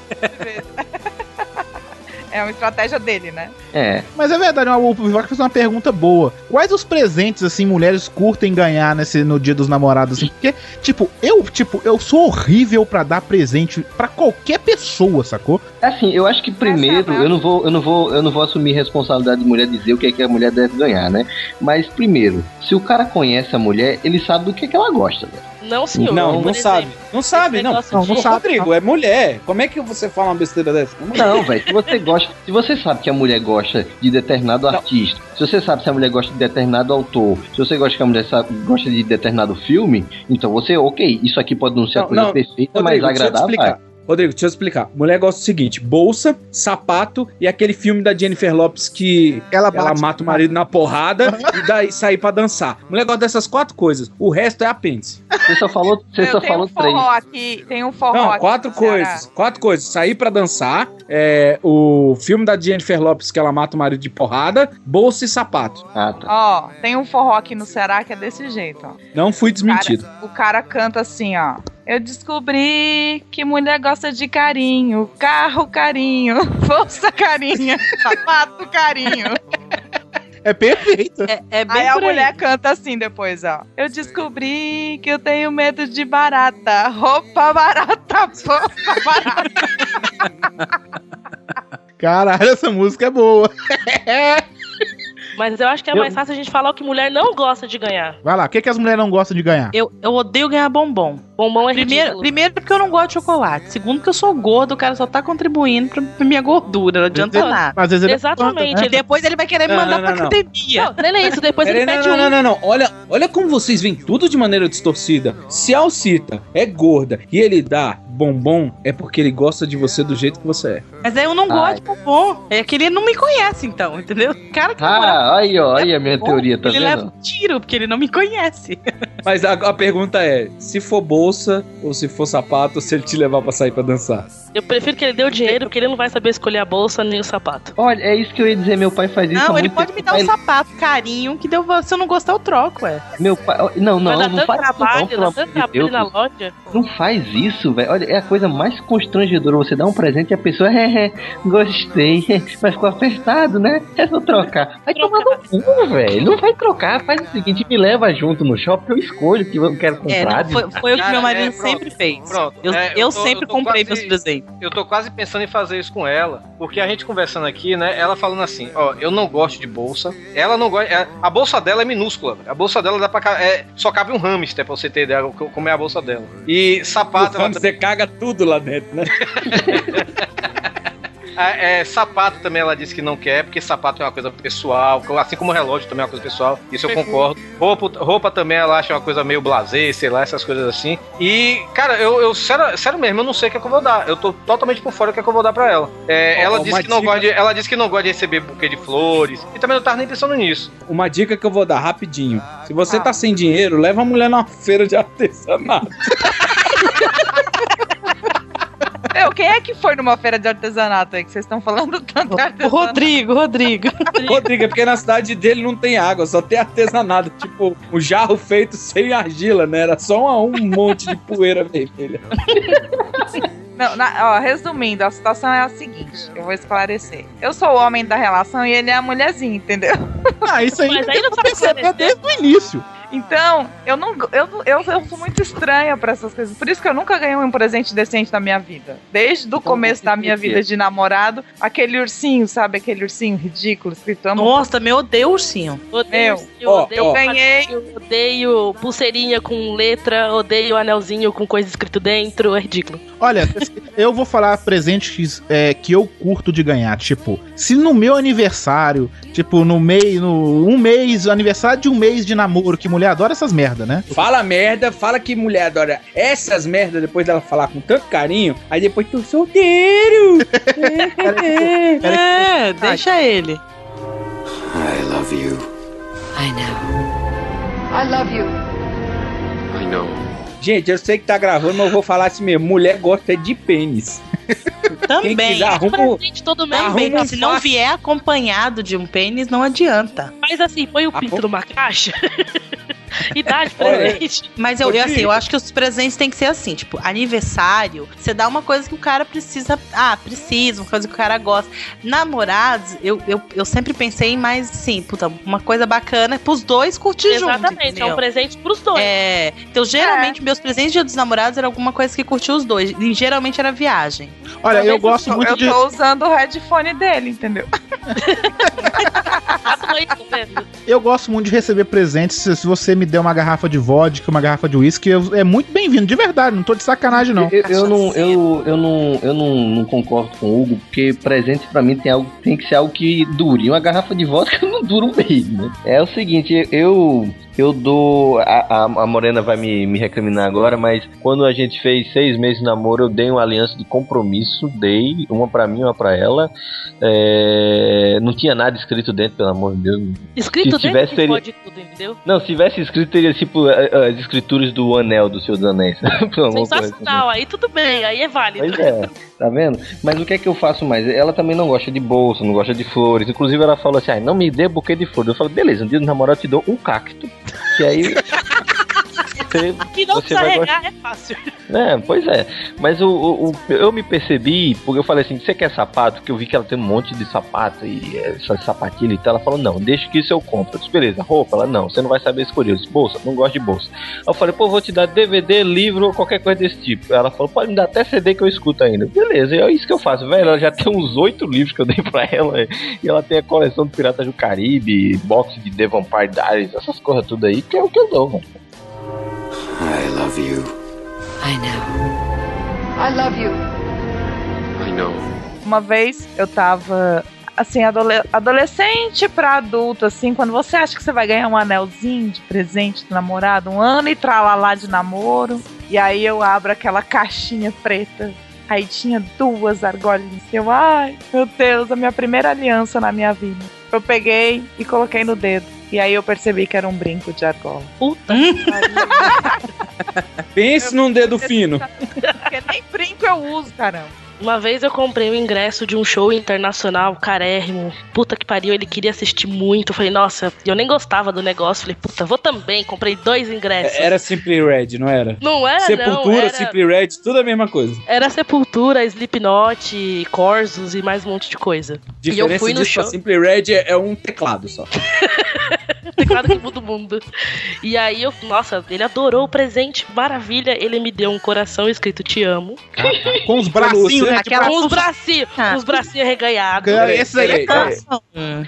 É uma estratégia dele, né? É. Mas é verdade, o Vivaco fez uma pergunta boa. Quais os presentes, assim, mulheres curtem ganhar nesse, no dia dos namorados, assim? Porque, tipo, eu, tipo, eu sou horrível pra dar presente pra qualquer pessoa, sacou? Assim, eu acho que primeiro, eu não vou, eu não vou, eu não vou assumir responsabilidade de mulher dizer o que é que a mulher deve ganhar, né? Mas primeiro, se o cara conhece a mulher, ele sabe do que, é que ela gosta, velho. Não, senhor. Não, não sabe. Não sabe, não. Não, não sabe. Rodrigo, é mulher. Como é que você fala uma besteira dessa? Não, velho, se você gosta, se você sabe que a mulher gosta de determinado artista, se você sabe se a mulher gosta de determinado autor, se você gosta que a mulher sabe- gosta de determinado filme, então você, ok, isso aqui pode não ser a Não, coisa não, perfeita, Rodrigo, mas deixa eu te agradável. Rodrigo, deixa eu explicar. Mulher gosta do seguinte: bolsa, sapato e aquele filme da Jennifer Lopes que Ela ela, mata o marido na porrada [LAUGHS] e daí sair pra dançar. Mulher gosta dessas quatro coisas. O resto é apêndice. Você só falou, você Eu só falou um três. forró aqui, tem um forró Não, aqui quatro Ceará. coisas. Quatro coisas. Sair pra dançar, é, o filme da Jennifer Lopes que ela mata o marido de porrada, bolsa e sapato. Ah, tá. Ó, tem um forró aqui no Ceará que é desse jeito, ó. Não fui desmentido. O cara canta assim, ó. Eu descobri que mulher gosta de carinho, carro carinho, [LAUGHS] bolsa carinho, sapato carinho. É perfeito. É, é bem Aí a aí. mulher canta assim depois, ó. Eu descobri que eu tenho medo de barata, roupa barata, [LAUGHS] bolsa barata. Caralho, essa música é boa. [LAUGHS] Mas eu acho que é Eu- mais fácil a gente falar o que mulher não gosta de ganhar. Vai lá, o que, que as mulheres não gostam de ganhar? Eu, eu odeio ganhar bombom. Bombom é primeiro, ridículo. primeiro porque eu não gosto de chocolate. Segundo que eu sou gordo, o cara só tá contribuindo pra, minha gordura. Não adianta nada. Às vezes ele é Exatamente. planta, E depois ele vai querer me Não, mandar não, pra não, não. academia. Não, nem é isso. Depois ele não, pede não, um. não, não, não. Olha, olha como vocês veem tudo de maneira distorcida. Se a Alcita é gorda e ele dá bombom, é porque ele gosta de você do jeito que você é. Mas aí eu não gosto de bombom. É que ele não me conhece, então, entendeu? O cara que Ah, aí, ó, aí a minha bom, teoria, tá ele vendo? leva um tiro, porque ele não me conhece. [LAUGHS] Mas a, a pergunta é: se for bolsa ou se for sapato, se ele te levar pra sair pra dançar? Eu prefiro que ele dê o dinheiro, porque ele não vai saber escolher a bolsa nem o sapato. Olha, é isso que eu ia dizer, meu pai faz isso Não, ele pode me tempo. dar um sapato carinho, que deu, se eu não gostar, eu troco, ué. Meu pai. Não, não, não tanto faz isso, trabalho, não, dá amor tanto trabalho na loja. Não faz isso, velho. Olha, é a coisa mais constrangedora. Você dá um presente e a pessoa, [LAUGHS] é, é, gostei, [LAUGHS] mas ficou apertado, né? É só trocar. Vai tomar no cu, velho. Não vai trocar. Faz o seguinte, me leva junto no shopping eu escolho o que eu quero É, comprar. não, foi, foi o que Cara, meu marido é, pronto, sempre fez. Pronto. Eu, É, eu, tô- sempre tô comprei quase- meus presentes. Eu tô quase pensando em fazer isso com ela, porque a gente conversando aqui, né? Ela falando assim, ó, eu não gosto de bolsa. Ela não gosta. é, a bolsa dela é minúscula, velho. A bolsa dela dá pra. É, só cabe um hamster pra você ter ideia co- como é a bolsa dela. E sapato. ela Você caga tudo lá dentro, né? [LAUGHS] É, é, sapato também ela disse que não quer, porque sapato é uma coisa pessoal, assim como relógio também é uma coisa pessoal, isso eu concordo. Roupa, roupa também ela acha uma coisa meio blazer, sei lá, essas coisas assim. E, cara, eu, eu sério, sério mesmo, eu não sei o que, é que eu vou dar. Eu tô totalmente por fora o que, é que eu vou dar pra ela. É, Ó, ela, disse que não dica- gosta de, ela disse que não gosta de receber buquê de flores, e também não tava nem pensando nisso. Uma dica que eu vou dar rapidinho. Se você tá sem dinheiro, leva a mulher numa feira de artesanato. [LAUGHS] Meu, quem é que foi numa feira de artesanato aí que vocês estão falando tanto de O artesanato? Rodrigo, Rodrigo. [LAUGHS] Rodrigo, é porque na cidade dele não tem água, só tem artesanato. Tipo, o jarro feito sem argila, né? Era só um monte de poeira vermelha. Não, na- ó, resumindo, a situação é a seguinte, eu vou esclarecer. Eu sou o homem da relação e ele é a mulherzinha, entendeu? Ah, isso aí Mas aí não esclarecer. desde o início. Então, eu não eu, eu, eu sou muito estranha pra essas coisas. Por isso que eu nunca ganhei um presente decente na minha vida. Desde o começo da minha vida de namorado, aquele ursinho, sabe? Aquele ursinho ridículo, escrito amo. Nossa, também odeio ursinho. Odeio, Meu, eu ó, odeio ó. ganhei. eu odeio pulseirinha com letra, odeio anelzinho com coisa escrito dentro, é ridículo. Olha, eu vou falar presentes é, que eu curto de ganhar. Tipo, se no meu aniversário, tipo, no mês, no um mês, aniversário de um mês de namoro, que mulher adora essas merda, né? Fala merda, fala que mulher adora essas merdas depois dela falar com tanto carinho, aí depois tu solteiro. [LAUGHS] É, deixa ele. I love you. I know. I love you. I know. Gente, eu sei que tá gravando, mas eu vou falar assim mesmo. Mulher gosta de pênis. Quem Também. quiser, arruma, Presente todo. Também, arruma um se não vier acompanhado de um pênis, não adianta. Faz assim, põe o pinto numa caixa [LAUGHS] e dá de Olha. presente. Mas eu, eu, assim, eu acho que os presentes têm que ser assim, tipo, aniversário, você dá uma coisa que o cara precisa. Ah, precisa, uma coisa que o cara gosta. Namorados, eu, eu, eu sempre pensei em mais assim, puta, uma coisa bacana pros dois curtir junto. Exatamente, é um presente pros dois. É, então geralmente meus presentes de dia dos namorados era alguma coisa que curtiu os dois. E geralmente era viagem. Olha, eu gosto eu, muito eu de. tô usando o headphone dele, entendeu? [LAUGHS] Tá vendo? Eu gosto muito de receber presentes. Se, se você me der uma garrafa de vodka, uma garrafa de uísque, é muito bem-vindo, de verdade. Não tô de sacanagem, não. Eu, eu não, eu, eu não, eu não, não concordo com o Hugo, porque presente pra mim tem algo, tem que ser algo que dure. Uma garrafa de vodka [LAUGHS] não dura um mês, né? É o seguinte, eu eu dou. A, a, Morena vai me, me recriminar agora, mas quando a gente fez seis meses de namoro, eu dei uma aliança de compromisso, dei uma pra mim, uma pra ela. É, não tinha nada escrito dentro, pelo amor de Deus. Escrito Se dentro tivesse, teria- pode tudo, entendeu? Não, se tivesse escrito, teria tipo a- as escrituras do Anel do Senhor dos Anéis. [LAUGHS] De Deus. Sensacional, aí tudo bem, aí é válido. Pois é, tá vendo? Mas o que é que eu faço mais? Ela também não gosta de bolsa, não gosta de flores. Inclusive, ela falou assim: ah, não me dê buquê de flores. Eu falei, beleza, um dia do namorado eu te dou um cacto. Que aí. Você, [LAUGHS] Que não você vai gostar. é fácil. É, pois é. Mas o, o- o- eu me percebi, porque eu falei assim, você quer sapato? Porque eu vi que ela tem um monte de sapato e eh, essas sapatilhas e tal. Ela falou, não, deixa que isso eu compro. Eu disse, beleza, roupa? Ela, não, você não vai saber escolher. Eu disse, bolsa, não gosto de bolsa. Eu falei, pô, vou te dar DVD, livro ou qualquer coisa desse tipo. Ela falou, pode me dar até CD que eu escuto ainda. Beleza, e é isso que eu faço, velho. Ela já tem uns oito livros que eu dei [LAUGHS] pra ela. E ela tem a coleção do Piratas do Caribe, box de The Vampire Diaries, essas coisas tudo aí, que é o que eu dou, mano. I love you. I know. I love you. I know. Uma vez eu tava assim, adole- adolescente pra adulto, assim, quando você acha que você vai ganhar um anelzinho de presente do namorado, um ano e tralalá de namoro, e aí eu abro aquela caixinha preta. Aí tinha duas argolinhas. Eu, ai, meu Deus, a minha primeira aliança na minha vida. Eu peguei e coloquei no dedo. E aí eu percebi que era um brinco de argola. Puta [LAUGHS] Pense num dedo fino. Porque nem brinco eu uso, caramba. Uma vez eu comprei o ingresso de um show internacional carérrimo. Puta que pariu, ele queria assistir muito. Eu Falei, nossa, eu nem gostava do negócio. Falei, puta, vou também. Comprei dois ingressos. Era Simply Red, não era? Não era, Sepultura, não. Era, Simply Red, tudo a mesma coisa. era Sepultura, Slipknot, Corsos e mais um monte de coisa. e eu Diferença fui no disso show. pra Simply Red é, é um teclado só. [LAUGHS] teclado que muda o mundo. E aí eu, nossa, ele adorou o presente, maravilha. Ele me deu um coração escrito Te amo. [LAUGHS] Com os bracinhos, né? Aquela Tipo, com os bracinhos, com os bracinhos arreganhados. Esse aí é coração.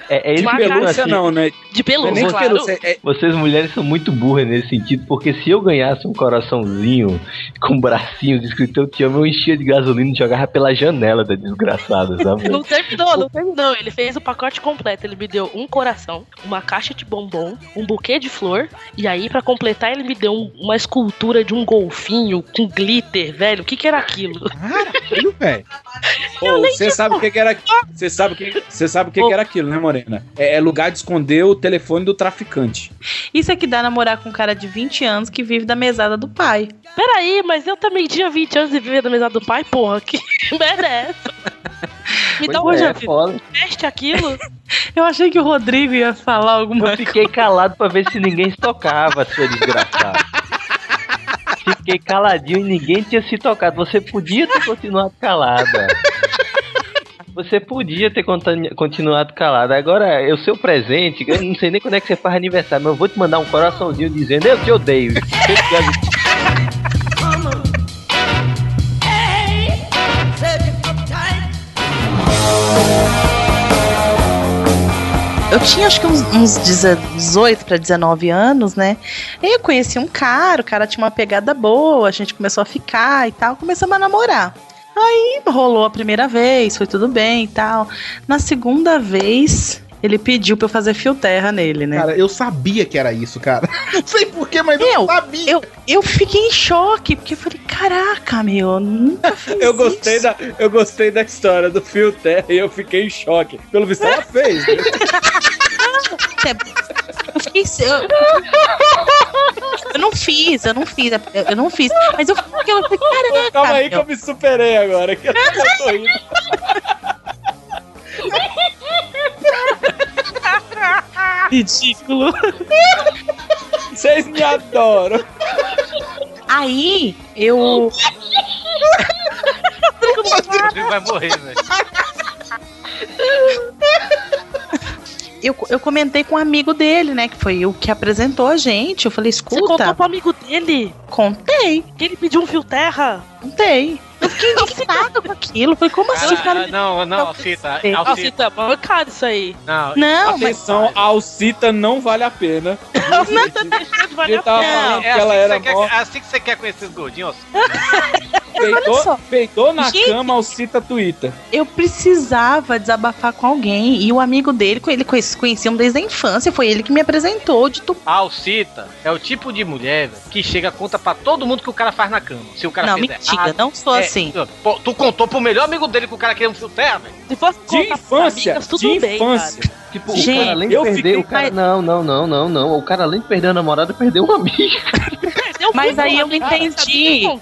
É, é isso De pelúcia assim, não, né? De pelúcia, Não é claro. pelúcia, é- Vocês mulheres são muito burras nesse sentido, porque se eu ganhasse um coraçãozinho com bracinhos escrito eu te amo, eu enchia de gasolina e jogava pela janela da desgraçada, sabe? Não terminou, não terminou. Ele fez o pacote completo. Ele me deu um coração, uma caixa de bombom, um buquê de flor. E aí, pra completar, ele me deu um- uma escultura de um golfinho com glitter, velho. O que que era aquilo? Caralho, velho. [LAUGHS] Ô, Você sabe o que, que era Você sabe o que, você sabe o que, que era aquilo, né, Morena? É, é lugar de esconder o telefone do traficante. Isso é que dá namorar com um cara de 20 anos que vive da mesada do pai. Peraí, mas eu também tinha 20 anos e vivia da mesa do pai, porra. Que [LAUGHS] merda é essa? Me dá uma é, foda. Veste aquilo. [LAUGHS] Eu achei que o Rodrigo ia falar alguma Eu fiquei calado pra ver se ninguém se tocava, seu desgraçado. Fiquei caladinho e ninguém tinha se tocado. Você podia ter continuado calada. Você podia ter continuado calada. Agora, é o seu presente, eu não sei nem quando é que você faz aniversário, mas eu vou te mandar um coraçãozinho dizendo eu te odeio. Eu tinha acho que uns, uns 18 para 19 anos, né? E eu conheci um cara, o cara tinha uma pegada boa, a gente começou a ficar e tal, começamos a namorar. Aí rolou a primeira vez, foi tudo bem e tal. Na segunda vez, ele pediu pra eu fazer fio terra nele, né? Cara, eu sabia que era isso, cara. Não [LAUGHS] sei porquê, mas eu, Eu, sabia. eu, eu fiquei em choque, porque eu falei, caraca, meu, eu nunca [LAUGHS] fiz Eu gostei, isso. da, eu gostei da história do fio terra e eu fiquei em choque. Pelo visto, ela fez. né? Eu fiquei. Eu, eu não fiz, eu não fiz, eu, eu não fiz. Mas eu fiquei, eu falei, caraca. Calma aí que meu. eu me superei agora. Que eu tô rindo. [LAUGHS] Ridículo. [LAUGHS] Vocês me adoram. Aí, eu. Rodrigo vai morrer, velho. Eu, eu comentei com um amigo dele, né? Que foi o que apresentou a gente. Eu falei, Você escuta. contou pro amigo dele Contei, que ele pediu um fio terra? contei. Eu fiquei indignada com aquilo. Falei, como assim, Ah, cara? não, não, Alcita. Não, Alcita. então, bancado isso aí. Não, Não, mas. Atenção, a Alcita não vale a pena. [LAUGHS] Vale a Eu tava pena. É ela assim, era que você mó. quer, é assim que você quer conhecer os gordinhos? [LAUGHS] Peidou, peidou na Gente. cama, Alcita Twitter. Eu precisava desabafar com alguém. E o amigo dele, com ele conheci- conheciam desde a infância. Foi ele que me apresentou de tu. A Alcita é o tipo de mulher que chega a conta pra todo mundo que o cara faz na cama. Se o cara Não, fez mentira, errado, não sou é, assim. Pô, tu contou pro melhor amigo dele que o cara queria um fio terra, velho? Se fosse De infância, amigas, tudo de bem, infância. cara. Tipo, Gente, o cara além de perder, fiquei- o cara. Não, não, não, não, não. O cara além de perder a namorada, perdeu um amigo. Mas aí eu entendi. Eu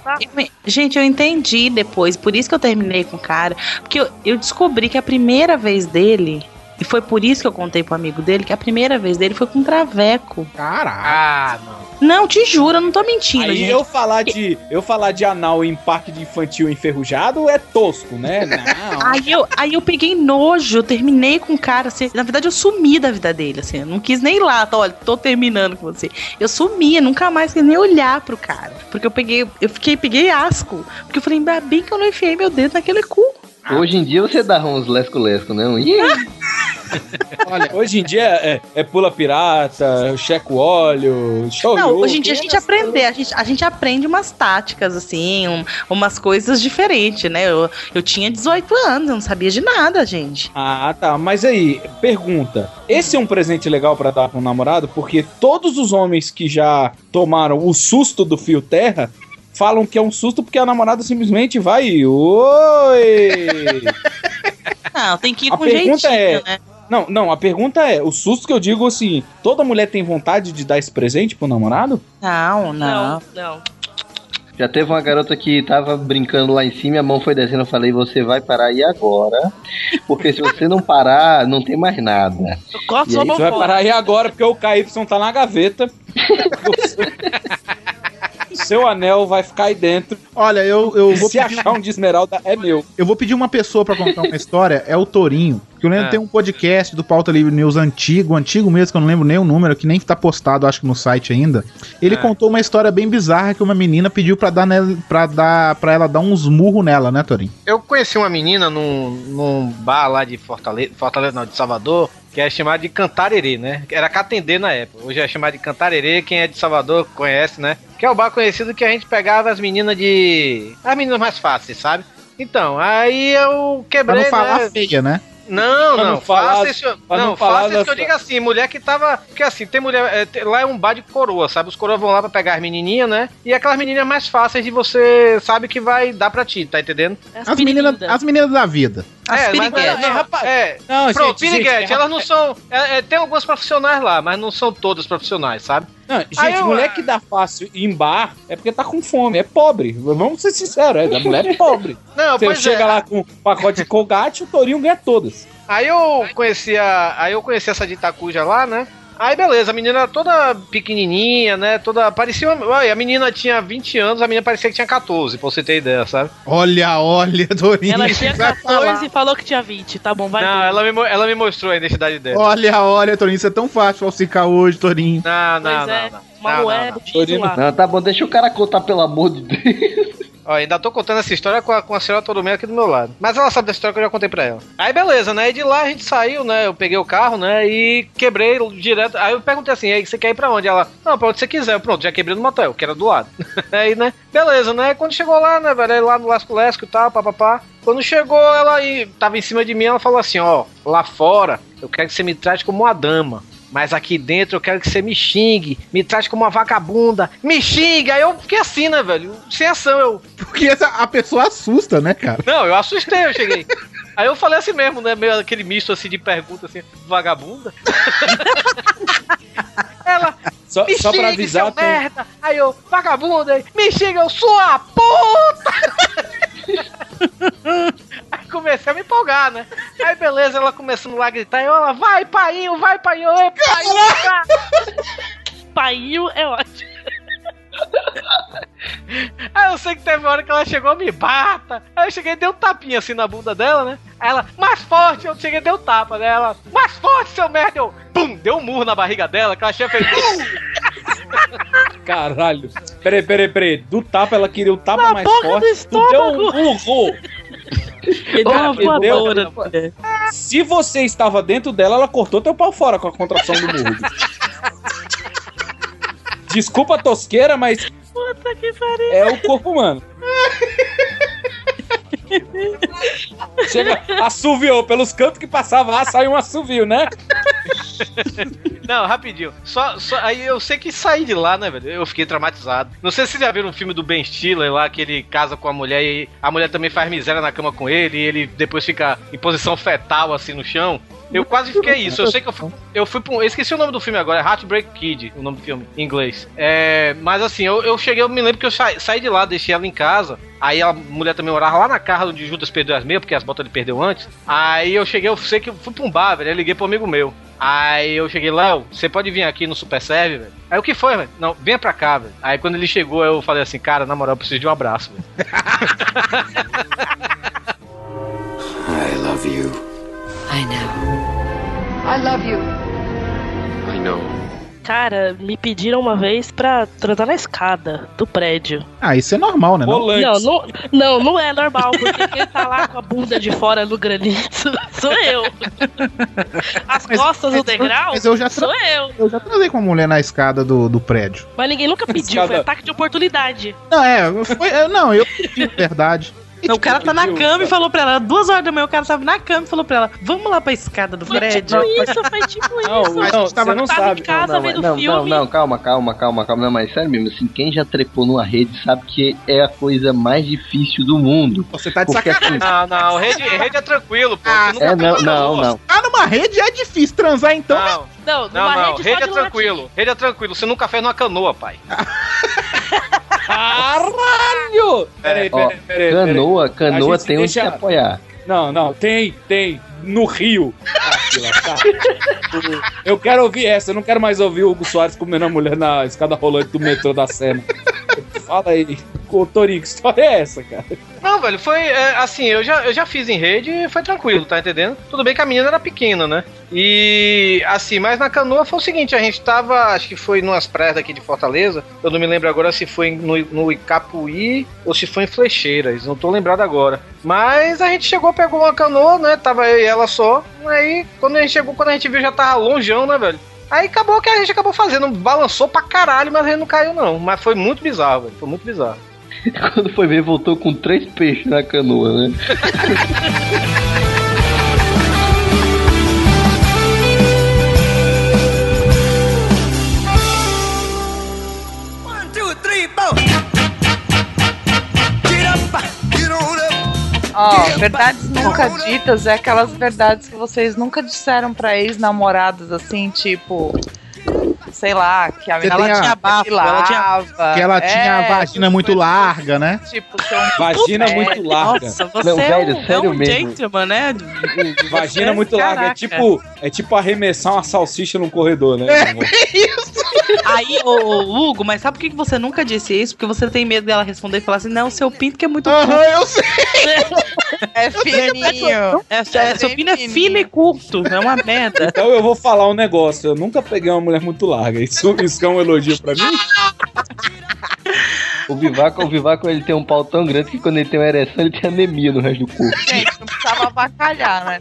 gente, eu entendi depois. Por isso que eu terminei com o cara. Porque eu, eu descobri que a primeira vez dele E foi por isso que eu contei pro amigo dele que a primeira vez dele foi com traveco. Caraca. Ah, não. Não, te juro, eu não tô mentindo, Aí gente. eu falar de eu falar de anal em parque de infantil enferrujado é tosco, né? [LAUGHS] Não. Aí eu, aí eu peguei nojo, eu terminei com o cara, assim, na verdade eu sumi da vida dele, assim, eu não quis nem ir lá, tá, olha, tô terminando com você. Eu sumia, nunca mais quis nem olhar pro cara, porque eu peguei, eu fiquei, peguei asco, porque eu falei, ainda bem que eu não enfiei meu dedo naquele cu. Hoje em dia você dá uns lesco-lesco, né? Um ih, [LAUGHS] Olha, hoje em dia é, é pula pirata, checa o óleo, show Não, hoje em dia a gente aprende, a gente, a gente aprende umas táticas, assim, um- umas coisas diferentes, né? Eu, eu tinha 18 anos, eu não sabia de nada, gente. Ah, tá. Mas aí, pergunta. Esse é um presente legal pra dar pro namorado? Porque todos os homens que já tomaram o susto do fio terra falam que é um susto porque a namorada simplesmente vai. e, Oi! [LAUGHS] Não, tem que ir A com pergunta jeitinho, é- né? Não, não, a pergunta é: o susto que eu digo assim, toda mulher tem vontade de dar esse presente pro namorado? Não, não. Não. Já teve uma garota que tava brincando lá em cima e a mão foi descendo. Eu falei, você vai parar aí agora. Porque se você não parar, não tem mais nada. Corta E sua aí, mão Você vai parar aí agora porque o KY tá na gaveta. [LAUGHS] [LAUGHS] Seu anel vai ficar aí dentro. Olha, eu, eu vou Se achar um de esmeralda, é meu. Eu vou pedir uma pessoa pra contar uma história, é o Torinho. Que eu lembro É. tem um podcast do Pauta Livre News antigo, antigo mesmo, que eu não lembro nem o número, que nem tá postado, acho que no site ainda. Ele É. contou uma história bem bizarra que uma menina pediu pra dar nela, pra dar para ela dar uns murros nela, né, Torinho? Eu conheci uma menina num, num bar lá de Fortaleza, Fortaleza não, de Salvador, que é chamada de Cantarerê, né? Era Catendê na época. Hoje é chamado de Cantarerê, quem é de Salvador conhece, né? Que é o bar conhecido que a gente pegava as meninas de. As meninas mais fáceis, sabe? Então, aí eu Pra quebrei. não falar né? feia, né? Não, Pra não, não pra não, não falar fáceis que eu digo assim, mulher que tava. Porque assim, tem mulher. é, tem- lá é um bar de coroa, sabe? Os coroas vão lá pra pegar as menininhas, né? E aquelas menininhas mais fáceis de você sabe que vai dar pra ti, tá entendendo? As meninas, as meninas da vida. As é, mas piriguetes. não, rapaz, é, Não, Pronto, gente, piriguete, gente, elas não são. é, é, tem algumas profissionais lá, mas não são todas profissionais, sabe? Não, gente, Aí eu- mulher que dá fácil em bar é porque tá com fome, é pobre. Vamos ser sinceros, é, a mulher é pobre. [LAUGHS] Não, Você chega é. lá com um pacote de colgate, o Torinho ganha todas. Aí eu conheci a, aí eu conheci essa de Itacuja lá, né? Aí beleza, a menina toda pequenininha, né? Toda parecia, olha, a menina tinha 20 anos, a menina parecia que tinha 14, pra você ter ideia, sabe? Olha, olha, [LAUGHS] Torinho. Ela tinha vai 14 falar. e falou que tinha 20. Tá bom, vai. Não, ela me, ela me mostrou a identidade dela. Olha, olha, Torinho, isso é tão fácil falsificar hoje, Torinho. Não, não, Pois não, é, não. uma Não, moeda, não, não. lá. Não, tá bom, deixa o cara contar, pelo amor de Deus. Ó, ainda tô contando essa história com a, com a senhora aqui do meu lado. Mas ela sabe da história que eu já contei pra ela. Aí beleza, né? E de lá a gente saiu, né? Eu peguei o carro, né? E quebrei direto. Aí eu perguntei assim: aí você quer ir pra onde? Ela, não, pra onde você quiser. Eu, Pronto, já quebrei no motel, que era do lado. [LAUGHS] aí, né? Beleza, né? Quando chegou lá, né, velho? Aí lá no Lasco Lesco e tal, papapá. Quando chegou, ela aí, tava em cima de mim, ela falou assim: ó, lá fora, eu quero que você me trate como uma dama. Mas aqui dentro eu quero que você me xingue, me trate como uma vagabunda, me xingue. Aí eu fiquei assim, né, velho? Sem ação, eu. Porque essa, a pessoa assusta, né, cara? Não, eu assustei, eu cheguei. Aí eu falei assim mesmo, né? Meio aquele misto assim de pergunta assim, vagabunda. [LAUGHS] Ela, Só, me só pra xingue, avisar, seu tem, merda. Aí eu, vagabunda, aí, me xinga, eu sou a puta! [LAUGHS] Comecei a me empolgar, né? Aí beleza, ela começando lá a gritar, e eu, ela, vai, painho, vai, painho, é, painho, vai. [LAUGHS] Painho é ótimo. Aí eu sei que teve uma hora que ela chegou, me bata. Aí eu cheguei e dei um tapinha assim na bunda dela, né? Aí ela, mais forte, eu cheguei e dei um tapa nela. Mais forte, seu merda! Eu, pum, deu um murro na barriga dela, que ela tinha feito. [LAUGHS] Caralho. Peraí, peraí, peraí. Do tapa ela queria o tapa Na mais boca do forte. Tu deu um burro. [LAUGHS] Voadora, mulher. Se você estava dentro dela, ela cortou teu pau fora com a contração do murro. Desculpa a tosqueira, mas Puta que pariu. é o corpo humano. Chega, assoviou. Pelos cantos que passava lá, saiu um assovio, né? [LAUGHS] Não, rapidinho. Só, só, aí eu sei que saí de lá, né, velho? Eu fiquei traumatizado. Não sei se vocês já viram um filme do Ben Stiller lá, que ele casa com a mulher e a mulher também faz miséria na cama com ele e ele depois fica em posição fetal, assim, no chão. Eu quase fiquei isso. Eu sei que eu fui, eu fui pra um. Eu esqueci o nome do filme agora, é Heartbreak Kid, o nome do filme, em inglês. É, mas assim, eu, eu cheguei, eu me lembro que eu sa- saí de lá, deixei ela em casa. Aí a mulher também morava lá na casa onde Judas perdeu as meias, porque as botas ele perdeu antes. Aí eu cheguei, eu sei que eu fui pra um bar, velho. Eu liguei pro amigo meu. Aí eu cheguei, Léo, você pode vir aqui no Super Serve, velho? Aí o que foi, velho? Não, venha pra cá, velho. Aí quando ele chegou, eu falei assim, cara, na moral, eu preciso de um abraço, velho. [LAUGHS] I love you. I know. I love you. I know. Cara, me pediram uma vez pra transar na escada do prédio. Ah, isso é normal, né? Não? Não, não, não, não é normal, porque quem tá lá com a bunda de fora no granito [LAUGHS] sou eu. As costas no degrau mas eu já sou eu. Eu já transei com uma mulher na escada do, do prédio. Mas ninguém nunca pediu, foi ataque de oportunidade. Não, é, foi, é, não, eu pedi verdade. Não, o cara tá na cama e falou pra ela, duas horas da manhã, o cara tava na cama e falou pra ela, vamos lá pra escada do prédio. Tipo isso, foi tipo Não, isso. não, A gente tava, não tava sabe. em casa não, vendo não, filme. não, não, calma, calma, calma, calma. Não, mas sério mesmo, assim, quem já trepou numa rede sabe que é a coisa mais difícil do mundo. Você tá de Porque, sacanagem. Não, não, rede, rede é tranquilo, pô. Nunca É, não, não, não. Ah, numa rede é difícil transar, então. Não, Não, não, não. rede, Rede é tranquilo. Rede é tranquilo. Você nunca fez numa canoa, pai. [LAUGHS] Caralho! Peraí, peraí, peraí. canoa, canoa tem onde deixa- se apoiar. Não, não, tem, tem. No Rio. [LAUGHS] Eu quero ouvir essa, eu não quero mais ouvir o Hugo Soares comendo a mulher na escada rolante do metrô da Sena. [LAUGHS] Fala aí, Torinho, que história é essa, cara? Não, velho, foi é, assim, eu já, eu já fiz em rede e foi tranquilo, tá entendendo? Tudo bem que a menina era pequena, né? E assim, mas na canoa foi o seguinte, a gente tava, acho que foi numas praias daqui de Fortaleza, eu não me lembro agora se foi no, no Icapuí ou se foi em Flecheiras, não tô lembrado agora. Mas a gente chegou, pegou uma canoa, né? Tava eu e ela só. Aí quando a gente chegou, quando a gente viu já tava longeão, né, velho? Aí acabou que a gente acabou fazendo, balançou pra caralho, mas a gente não caiu não. Mas foi muito bizarro, velho, foi muito bizarro. [LAUGHS] Quando foi ver, voltou com três peixes na canoa, né? [LAUGHS] Ó, verdades nunca ditas é aquelas verdades que vocês nunca disseram pra ex-namorados, assim, tipo. Sei lá, que a Você menina tem a- tinha bafo, ela tinha. Que ela tinha a É, vagina muito larga, né? Tipo, um Vagina muito larga. Nossa, você Não, é, velho, um, sério é um mesmo. gentleman, né? Vagina muito larga. É tipo, é tipo arremessar uma salsicha no corredor, né? [LAUGHS] Aí, ô, ô, Hugo, mas sabe por que que você nunca disse isso? Porque você tem medo dela responder e falar assim, não, seu pinto que é muito Aham, eu sei. [LAUGHS] É fininho. É, é, seu pinto é fino e curto, é uma merda. Então eu vou falar um negócio. Eu nunca peguei uma mulher muito larga. Isso, isso é um elogio pra mim? O Vivaco, o Vivaco, ele tem um pau tão grande que quando ele tem uma ereção, ele tem anemia no resto do corpo. Gente, não precisava avacalhar, né?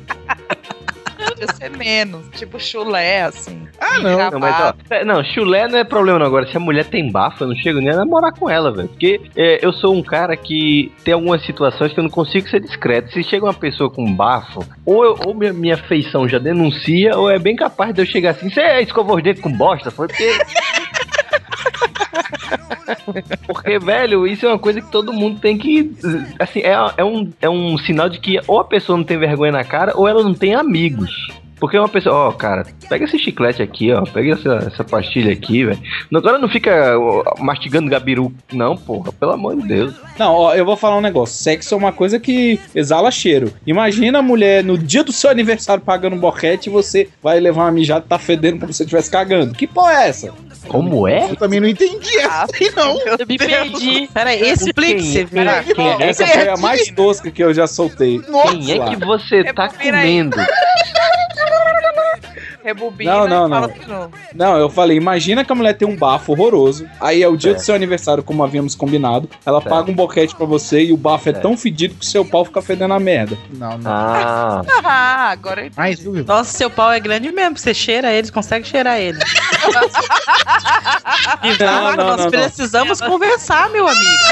Podia ser menos, tipo chulé, assim. Ah, não. Não, mas ó, é, não, chulé não é problema não. Agora, se a mulher tem bafo, eu não chego nem a namorar com ela, velho. Porque é, eu sou um cara que tem algumas situações que eu não consigo ser discreto. Se chega uma pessoa com bafo, ou, eu- ou minha, minha feição já denuncia, ou é bem capaz de eu chegar assim, você escovou os dentes com bosta? Foi porque... Porque, velho, isso é uma coisa que todo mundo tem que. Assim, é, é, um, é um sinal de que ou a pessoa não tem vergonha na cara ou ela não tem amigos. Porque uma pessoa, ó, cara, pega esse chiclete aqui, ó, pega essa, essa pastilha aqui, velho. Agora não fica mastigando gabiru, não, porra, pelo amor de Deus. Não, ó, eu vou falar um negócio. Sexo é uma coisa que exala cheiro. Imagina a mulher no dia do seu aniversário pagando um boquete e você vai levar uma mijada e tá fedendo como se você estivesse cagando. Que porra é essa? Como é? Eu também não entendi essa aí, [LAUGHS] não. Eu me perdi. Peraí, explique-se, Quem- Vira. quem é Essa foi a mais tosca que eu já soltei. Quem é que você tá comendo? [LAUGHS] Rebobina Não, não, e fala não. de novo. Não, eu falei, imagina que a mulher tem um bafo horroroso. Aí é o dia do seu aniversário, como havíamos combinado. Ela Certo. paga um boquete pra você e o bafo é Certo. tão fedido que o seu pau fica fedendo a merda. Não, não. Ah, [LAUGHS] Ah, agora eu Mais um. Nossa, seu pau é grande mesmo, você cheira ele, consegue cheirar ele. [LAUGHS] Não, não, nós não, não. precisamos conversar, meu amigo.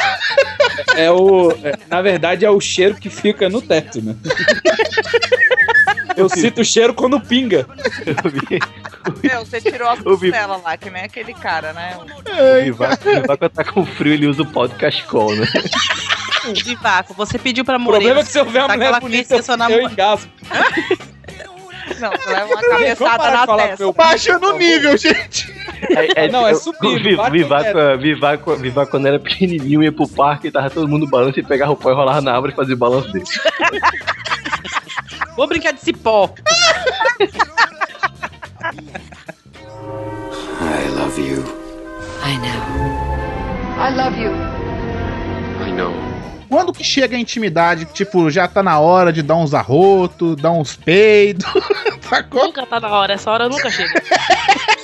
É o. é, na verdade, é o cheiro que fica no teto, né? [LAUGHS] Eu sinto o cheiro quando pinga. eu Meu, você tirou as O Vi- costelas lá, que nem aquele cara, né? O Vivaco, o Vivaco tá com frio, ele usa o pó de cachecol, né? Vivaco, você pediu pra O Moreira. problema é que se eu ver uma mulher bonita, conhecer sua eu engasgo. [LAUGHS] Não, você leva uma cabeçada na testa. meu Baixa no nível, gente. Não, é eu- subindo, o Vi- bate Vivaco, no Vivaco, Vivaco, quando era pequenininho, ia pro parque e tava todo mundo balanço e pegava o pó e rolava na árvore e fazia o balanço dele. [LAUGHS] Vou brincar de cipó. I love you. I know. I love you. I know. Quando que chega a intimidade, tipo, já tá na hora de dar uns arrotos, dar uns peidos, [LAUGHS] sacou? Nunca tá na hora, essa hora nunca chega. [LAUGHS]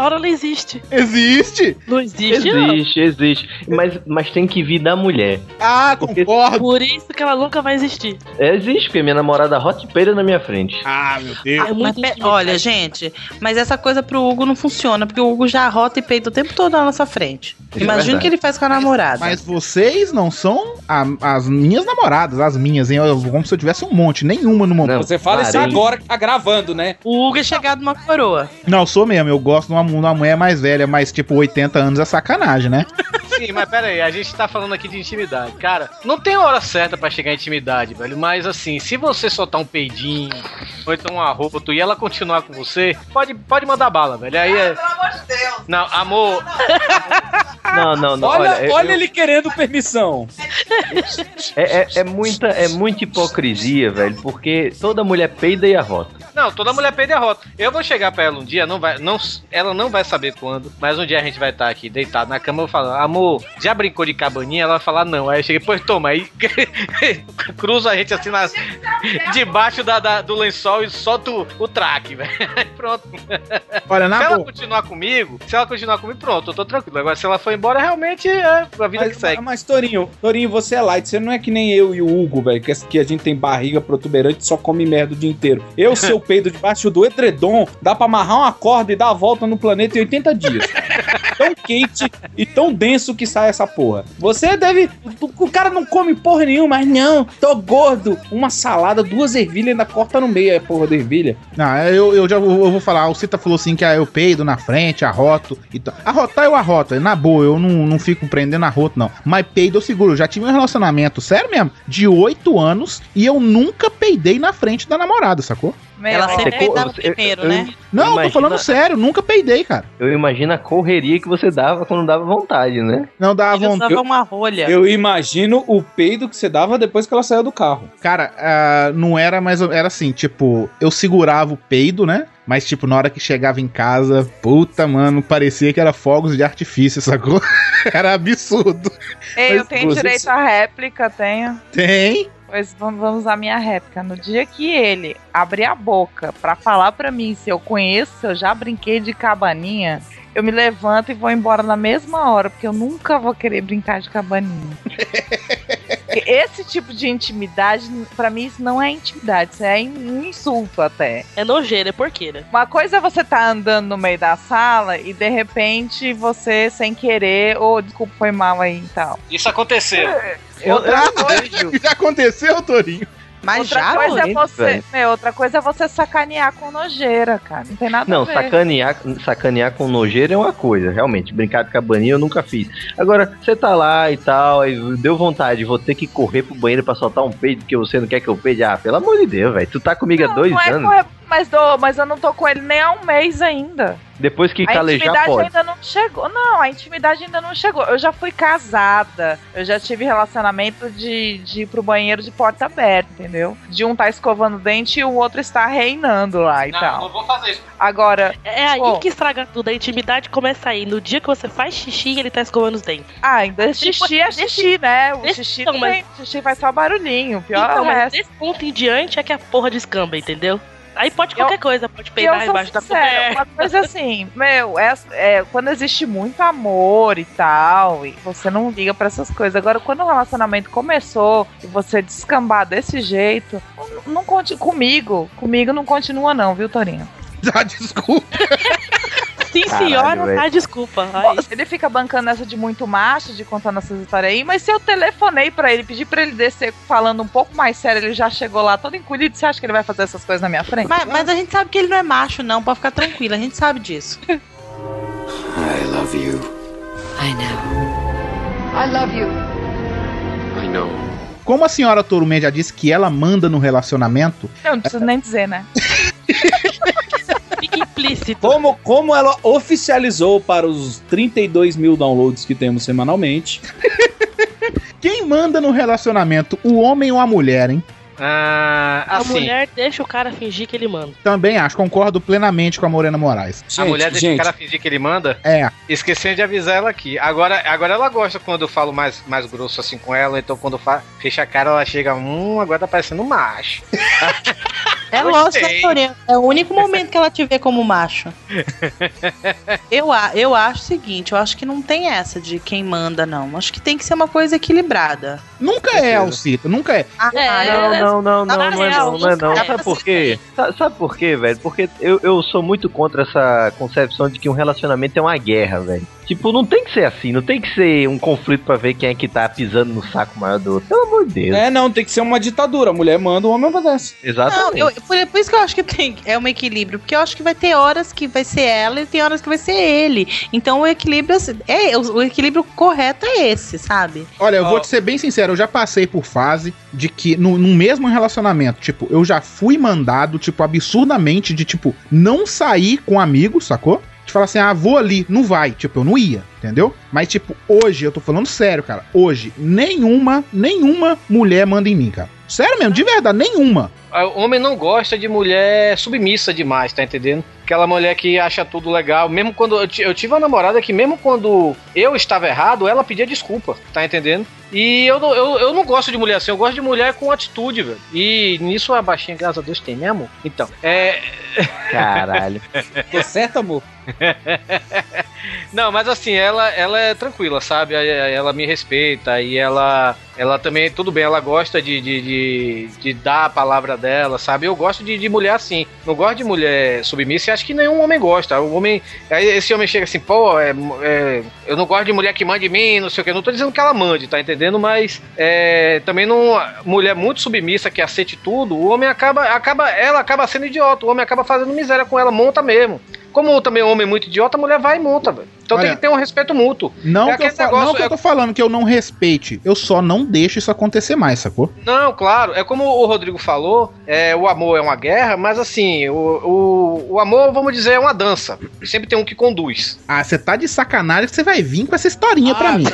hora não existe. Existe? Não existe, não. Existe, existe. Mas, mas tem que vir da mulher. Ah, concordo. Por isso que ela nunca vai existir. É, Existe, porque minha namorada hot peida na minha frente. Ah, meu Deus. É muito Mas, pe- olha, gente, mas essa coisa pro Hugo não funciona, porque o Hugo já rota e peita o tempo todo na nossa frente. Isso é Imagina o que ele faz com a namorada. Mas vocês não são a- as minhas namoradas, as minhas, hein? Eu- Como se eu tivesse um monte, nenhuma no momento. Você fala isso Parei. agora que tá gravando, né? O Hugo é chegado numa coroa. Não, eu sou mesmo. Eu gosto de uma, uma mulher mais velha, mas tipo, 80 anos é sacanagem, né? Sim, mas pera aí, a gente tá falando aqui de intimidade. Cara, não tem hora certa pra chegar em intimidade, velho. Mas assim, se você soltar um peidinho, ou então um arroto e ela continuar com você, pode, pode mandar bala, velho. Aí é. Pelo amor de Deus. Não, amor. Não, não, não. Olha, Olha, olha, eu- ele querendo permissão. É, é, é muita, é muita hipocrisia, velho, porque toda mulher peida e arrota. Não, toda mulher peida e arrota. Eu vou chegar pra ela um dia, não vai, não, ela não vai saber quando, mas um dia a gente vai estar aqui deitado na cama, eu falar, amor, já brincou de cabaninha? Ela vai falar, não. Aí eu cheguei, pois toma, aí [LAUGHS] cruza a gente assim nas, debaixo da, da- do lençol e solta o, o traque, velho. Aí [LAUGHS] Pronto. Olha, na se ela boa. continuar comigo, se ela continuar comigo, pronto, eu tô tranquilo. Agora, se ela for embora, realmente é a vida que Mas, segue. mas, Torinho, Torinho, você é light. Você não é que nem eu e o Hugo, velho, que, que a gente tem barriga protuberante e só come merda o dia inteiro. Eu, se eu [LAUGHS] peido debaixo do edredom, dá pra amarrar uma corda e dar a volta no planeta em 80 dias. Tão quente e tão denso que sai essa porra. Você deve. O cara não come porra nenhuma, mas não, tô gordo. Uma salada, duas ervilhas ainda corta no meio, a porra da ervilha. Não, eu, eu já vou, eu vou falar. O Cita falou assim que ah, eu peido na frente, arroto e tal. Arrotar eu arroto. Na boa, eu não, não fico prendendo arroto, não. Mas peido eu seguro. Eu já tive um relacionamento, sério mesmo, de 8 anos e eu nunca peidei na frente da namorada, sacou? Ela sempre peidava primeiro, eu- né? Não, tô Imagina- falando sério, nunca peidei, cara. Eu imagino a correria que você dava quando dava vontade, né? Não dava Ele vontade. usava uma rolha. Eu imagino o peido que você dava depois que ela saiu do carro. Cara, ah, não era mais. Era assim, tipo, eu segurava o peido, né? Mas, tipo, na hora que chegava em casa, puta, mano, parecia que era fogos de artifício, sacou? [LAUGHS] era absurdo. Ei, eu Mas tenho você- direito à réplica, tenho. Tem. Pois vamos, vamos usar minha réplica. No dia que ele abrir a boca pra falar pra mim se eu conheço, se eu já brinquei de cabaninha, eu me levanto e vou embora na mesma hora, porque eu nunca vou querer brincar de cabaninha. [LAUGHS] Esse tipo de intimidade, pra mim, isso não é intimidade, isso é um insulto até. É nojeira, é porqueira. Uma coisa é você tá andando no meio da sala e de repente você, sem querer, ou desculpa, foi mal aí e tal. Isso aconteceu. Outra coisa. [LAUGHS] Já aconteceu, Torinho? Mas outra já, coisa é você, meu, outra coisa é você sacanear com nojeira, cara. Não tem nada Não, a ver. sacanear, sacanear com nojeira é uma coisa, realmente. Brincar de cabaninha eu nunca fiz. Agora, você tá lá e tal, aí deu vontade, vou ter que correr pro banheiro pra soltar um peido que você não quer que eu peide. Ah, pelo amor de Deus, velho. Tu tá comigo há dois não é anos. correr, mas, do, mas eu não tô com ele nem há um mês ainda. Depois que a calejar, intimidade pode. ainda não chegou. Não, a intimidade ainda não chegou. Eu já fui casada. Eu já tive relacionamento de, de ir pro banheiro de porta aberta, entendeu? De um tá escovando o dente e o outro está reinando lá e Não, tal. não vou fazer isso. Agora, É aí Pô. que estraga tudo. A intimidade começa aí. No dia que você faz xixi e ele tá escovando os dentes. ah, ainda xixi é xixi, né? O xixi, não, não mas- tem, xixi faz só barulhinho. Pior então, é o mas resto. desse ponto em diante é que a porra descamba, entendeu? Aí pode Eu- qualquer coisa, pode eu peidar embaixo da coberta. uma coisa assim, meu, é, é, quando existe muito amor e tal, e você não liga pra essas coisas. Agora, quando o relacionamento começou e você descambar desse jeito, não, não conte comigo. Comigo não continua, não, viu, Torinho? [LAUGHS] Ah, desculpa. Sim, Caralho, senhora, tá, desculpa. Ai. Ele fica bancando essa de muito macho, de contando essas histórias aí, mas se eu telefonei pra ele, pedi pra ele descer falando um pouco mais sério, ele já chegou lá todo encolhido, você acha que ele vai fazer essas coisas na minha frente? Mas, mas a gente sabe que ele não é macho, não, pode ficar tranquilo, a gente sabe disso. [LAUGHS] I love you. I know. I love you. I know. Como a senhora Torumé já disse que ela manda no relacionamento, Eu não preciso nem dizer, né? [LAUGHS] Fica implícito. Como, como ela oficializou para os 32 mil downloads que temos semanalmente. quem manda no relacionamento, o homem ou a mulher, hein? Ah, A assim, mulher deixa o cara fingir que ele manda. Também acho, concordo plenamente com a Morena Moraes. a mulher deixa o cara fingir que ele manda. É. Esquecendo de avisar ela aqui. Agora, agora ela gosta quando eu falo mais, mais grosso assim com ela. Então quando fa fecha a cara, ela chega. Hum, agora tá parecendo um macho. [LAUGHS] É lógico, Vitória. É o único [LAUGHS] momento que ela te vê como macho. Eu, a- eu acho o seguinte, eu acho que não tem essa de quem manda, não. Acho que tem que ser uma coisa equilibrada. Nunca é, Alcita, nunca é. não, não, não, não, na não é real, não, não é nunca não. é. Sabe por quê? Sa- Sabe por quê, velho? Porque eu, eu sou muito contra essa concepção de que um relacionamento é uma guerra, velho. Tipo, não tem que ser assim, não tem que ser um conflito pra ver quem é que tá pisando no saco maior do outro. Pelo amor de Deus. É, não, tem que ser uma ditadura. A mulher manda, o homem obedece. Não, Exatamente. eu, por, por isso que eu acho que tem, é um equilíbrio, porque eu acho que vai ter horas que vai ser ela e tem horas que vai ser ele. Então o equilíbrio é o, o equilíbrio correto é esse, sabe? Olha, eu vou te ser bem sincero, eu já passei por fase de que no, no mesmo relacionamento, tipo, eu já fui mandado, tipo, absurdamente de, tipo, não sair com amigos, sacou? De falar assim, ah, vou ali, não vai. Tipo, eu não ia, entendeu? Mas, tipo, hoje, eu tô falando sério, cara. Hoje, nenhuma, nenhuma mulher manda em mim, cara. Sério mesmo, de verdade, nenhuma. O homem não gosta de mulher submissa demais, tá entendendo? Aquela mulher que acha tudo legal. Mesmo quando. Eu, eu tive uma namorada que, mesmo quando eu estava errado, ela pedia desculpa, tá entendendo? E eu, não- eu, eu não gosto de mulher assim, eu gosto de mulher com atitude, velho. E nisso a baixinha, graças a Deus, tem, né, amor? Então, é. [LAUGHS] Caralho. Tô certo, amor? [LAUGHS] Não, mas assim, ela, ela é tranquila, sabe? Ela me respeita e ela, ela também, tudo bem, ela gosta de, de, de, de dar a palavra dela, sabe? Eu gosto de, de mulher assim, não gosto de mulher submissa e acho que nenhum homem gosta. O homem, esse homem chega assim, pô, é, é, eu não gosto de mulher que mande em mim, não sei o que. Não tô dizendo que ela mande, tá entendendo? Mas é, também não. Mulher muito submissa que aceite tudo, o homem acaba, acaba, ela acaba sendo idiota, o homem acaba fazendo miséria com ela, monta mesmo. Como também o homem é muito idiota, a mulher vai e monta, velho. Então Olha, tem que ter um respeito mútuo. Não, É que eu, negócio- não que eu é- tô falando que eu não respeite, eu só não deixo isso acontecer mais, sacou? Não, claro, é como o Rodrigo falou, é, o amor é uma guerra, mas assim, o, o, o amor, vamos dizer, é uma dança. Sempre tem um que conduz. Ah, você tá de sacanagem que você vai vir com essa historinha pra mim.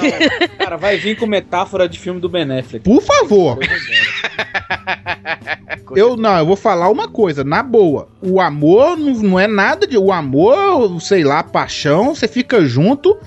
Cara, vai vir com metáfora de filme do Benéfico. Por favor. [LAUGHS] Eu não, eu vou falar uma coisa, na boa. O amor não, não é nada de. O amor, sei lá, paixão, você fica junto.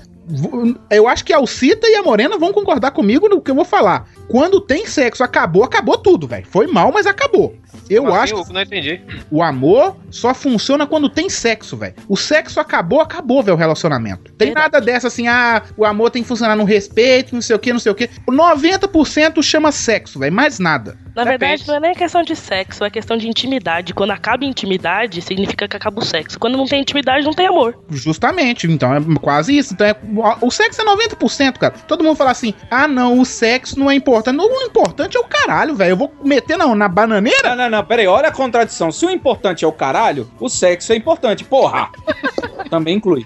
Eu acho que a Alcita e a Morena vão concordar comigo no que eu vou falar. Quando tem sexo, acabou, acabou tudo, velho. Foi mal, mas acabou. Eu Assim, acho eu não entendi. o amor só funciona quando tem sexo, velho. O sexo acabou, acabou, velho, o relacionamento. Tem nada dessa assim, ah, o amor tem que funcionar no respeito, não sei o que, não sei o que. 90% chama sexo, velho, mais nada. Na verdade, não é nem questão de sexo, é questão de intimidade. Quando acaba a intimidade, significa que acaba o sexo. Quando não tem intimidade, não tem amor. Justamente, então é quase isso. Então é, o sexo é 90%, cara. Todo mundo fala assim: ah, não, o sexo não é importante. Não, o importante é o caralho, velho. Eu vou meter não, na bananeira? Não, não, não, peraí, olha a contradição. Se o importante é o caralho, o sexo é importante, porra! [LAUGHS] Também inclui.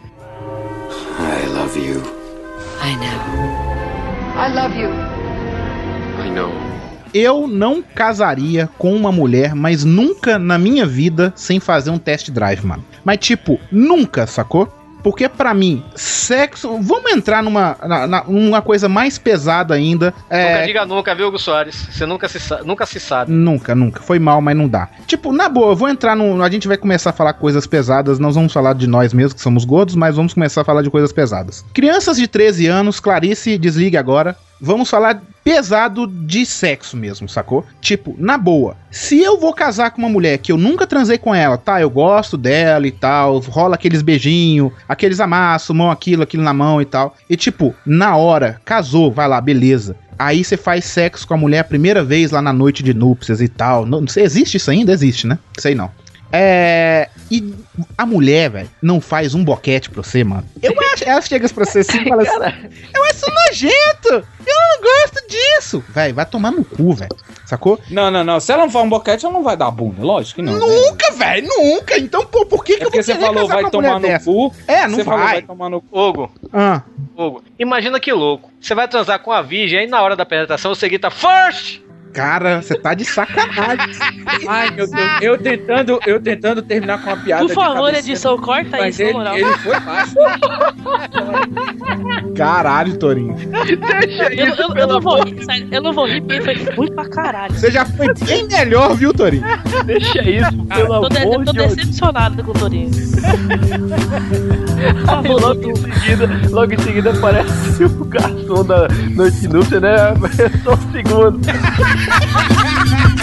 I love you. I know. I love you. I know. Eu não casaria com uma mulher, mas nunca na minha vida sem fazer um test drive, mano. Mas tipo, nunca, sacou? Porque pra mim, sexo. Vamos entrar numa, na- na- numa coisa mais pesada ainda. É, Nunca diga nunca, viu, Hugo Soares? Você nunca se, nunca se sabe. Nunca, nunca. Foi mal, mas não dá. Tipo, na boa, eu vou entrar no. A gente vai começar a falar coisas pesadas. Nós vamos falar de nós mesmos, que somos gordos, mas vamos começar a falar de coisas pesadas. Crianças de 13 anos, Clarice, desligue agora. Vamos falar pesado de sexo mesmo, sacou? Tipo, na boa. Se eu vou casar com uma mulher que eu nunca transei com ela, tá? Eu gosto dela e tal, rola aqueles beijinhos, aqueles amassos, mão aquilo, aquilo na mão e tal. E tipo, na hora, casou, vai lá, beleza. Aí você faz sexo com a mulher a primeira vez lá na noite de núpcias e tal. Não, existe isso ainda? Existe, né? Sei não. É. E a mulher, velho, não faz um boquete pra você, mano. Eu [LAUGHS] acho. Ela chega pra você assim e fala assim: Eu acho nojento! Eu não gosto disso! Véi, vai tomar no cu, velho. Sacou? Não, não, não. Se ela não for um boquete, ela não vai dar bunda. Lógico que não. né? Nunca, velho, nunca. Então, pô, por que, que É eu porque vou você falou casar vai tomar no dessa? cu. É, não você falou vai. vai tomar no cu. Hugo, Ah. Hugo, imagina que louco. Você vai transar com a virgem, aí na hora da penetração você grita FIRST! Cara, você tá de sacanagem. Ai, meu Deus. Eu tentando, eu tentando terminar com uma piada. Por favor, edição, corta Mas isso, na ele, moral. ele foi baixo. Caralho, Torinho. Eu, eu- eu não vou rir, sério, eu não vou rir porque foi ruim pra caralho. Você já foi bem melhor, viu, Torinho? Deixa isso, Cara, tô, de- tô decepcionado com o Torinho. Aí [LAUGHS] logo em seguida, logo em seguida aparece o garçom da noite núpcia, né? [LAUGHS] Só um segundo. [LAUGHS]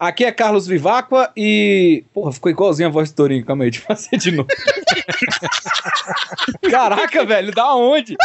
Aqui é Carlos Viváqua e. Porra, ficou igualzinho a voz do Torinho. Calma aí, deixa eu fazer de novo. [LAUGHS] Caraca, velho, da onde?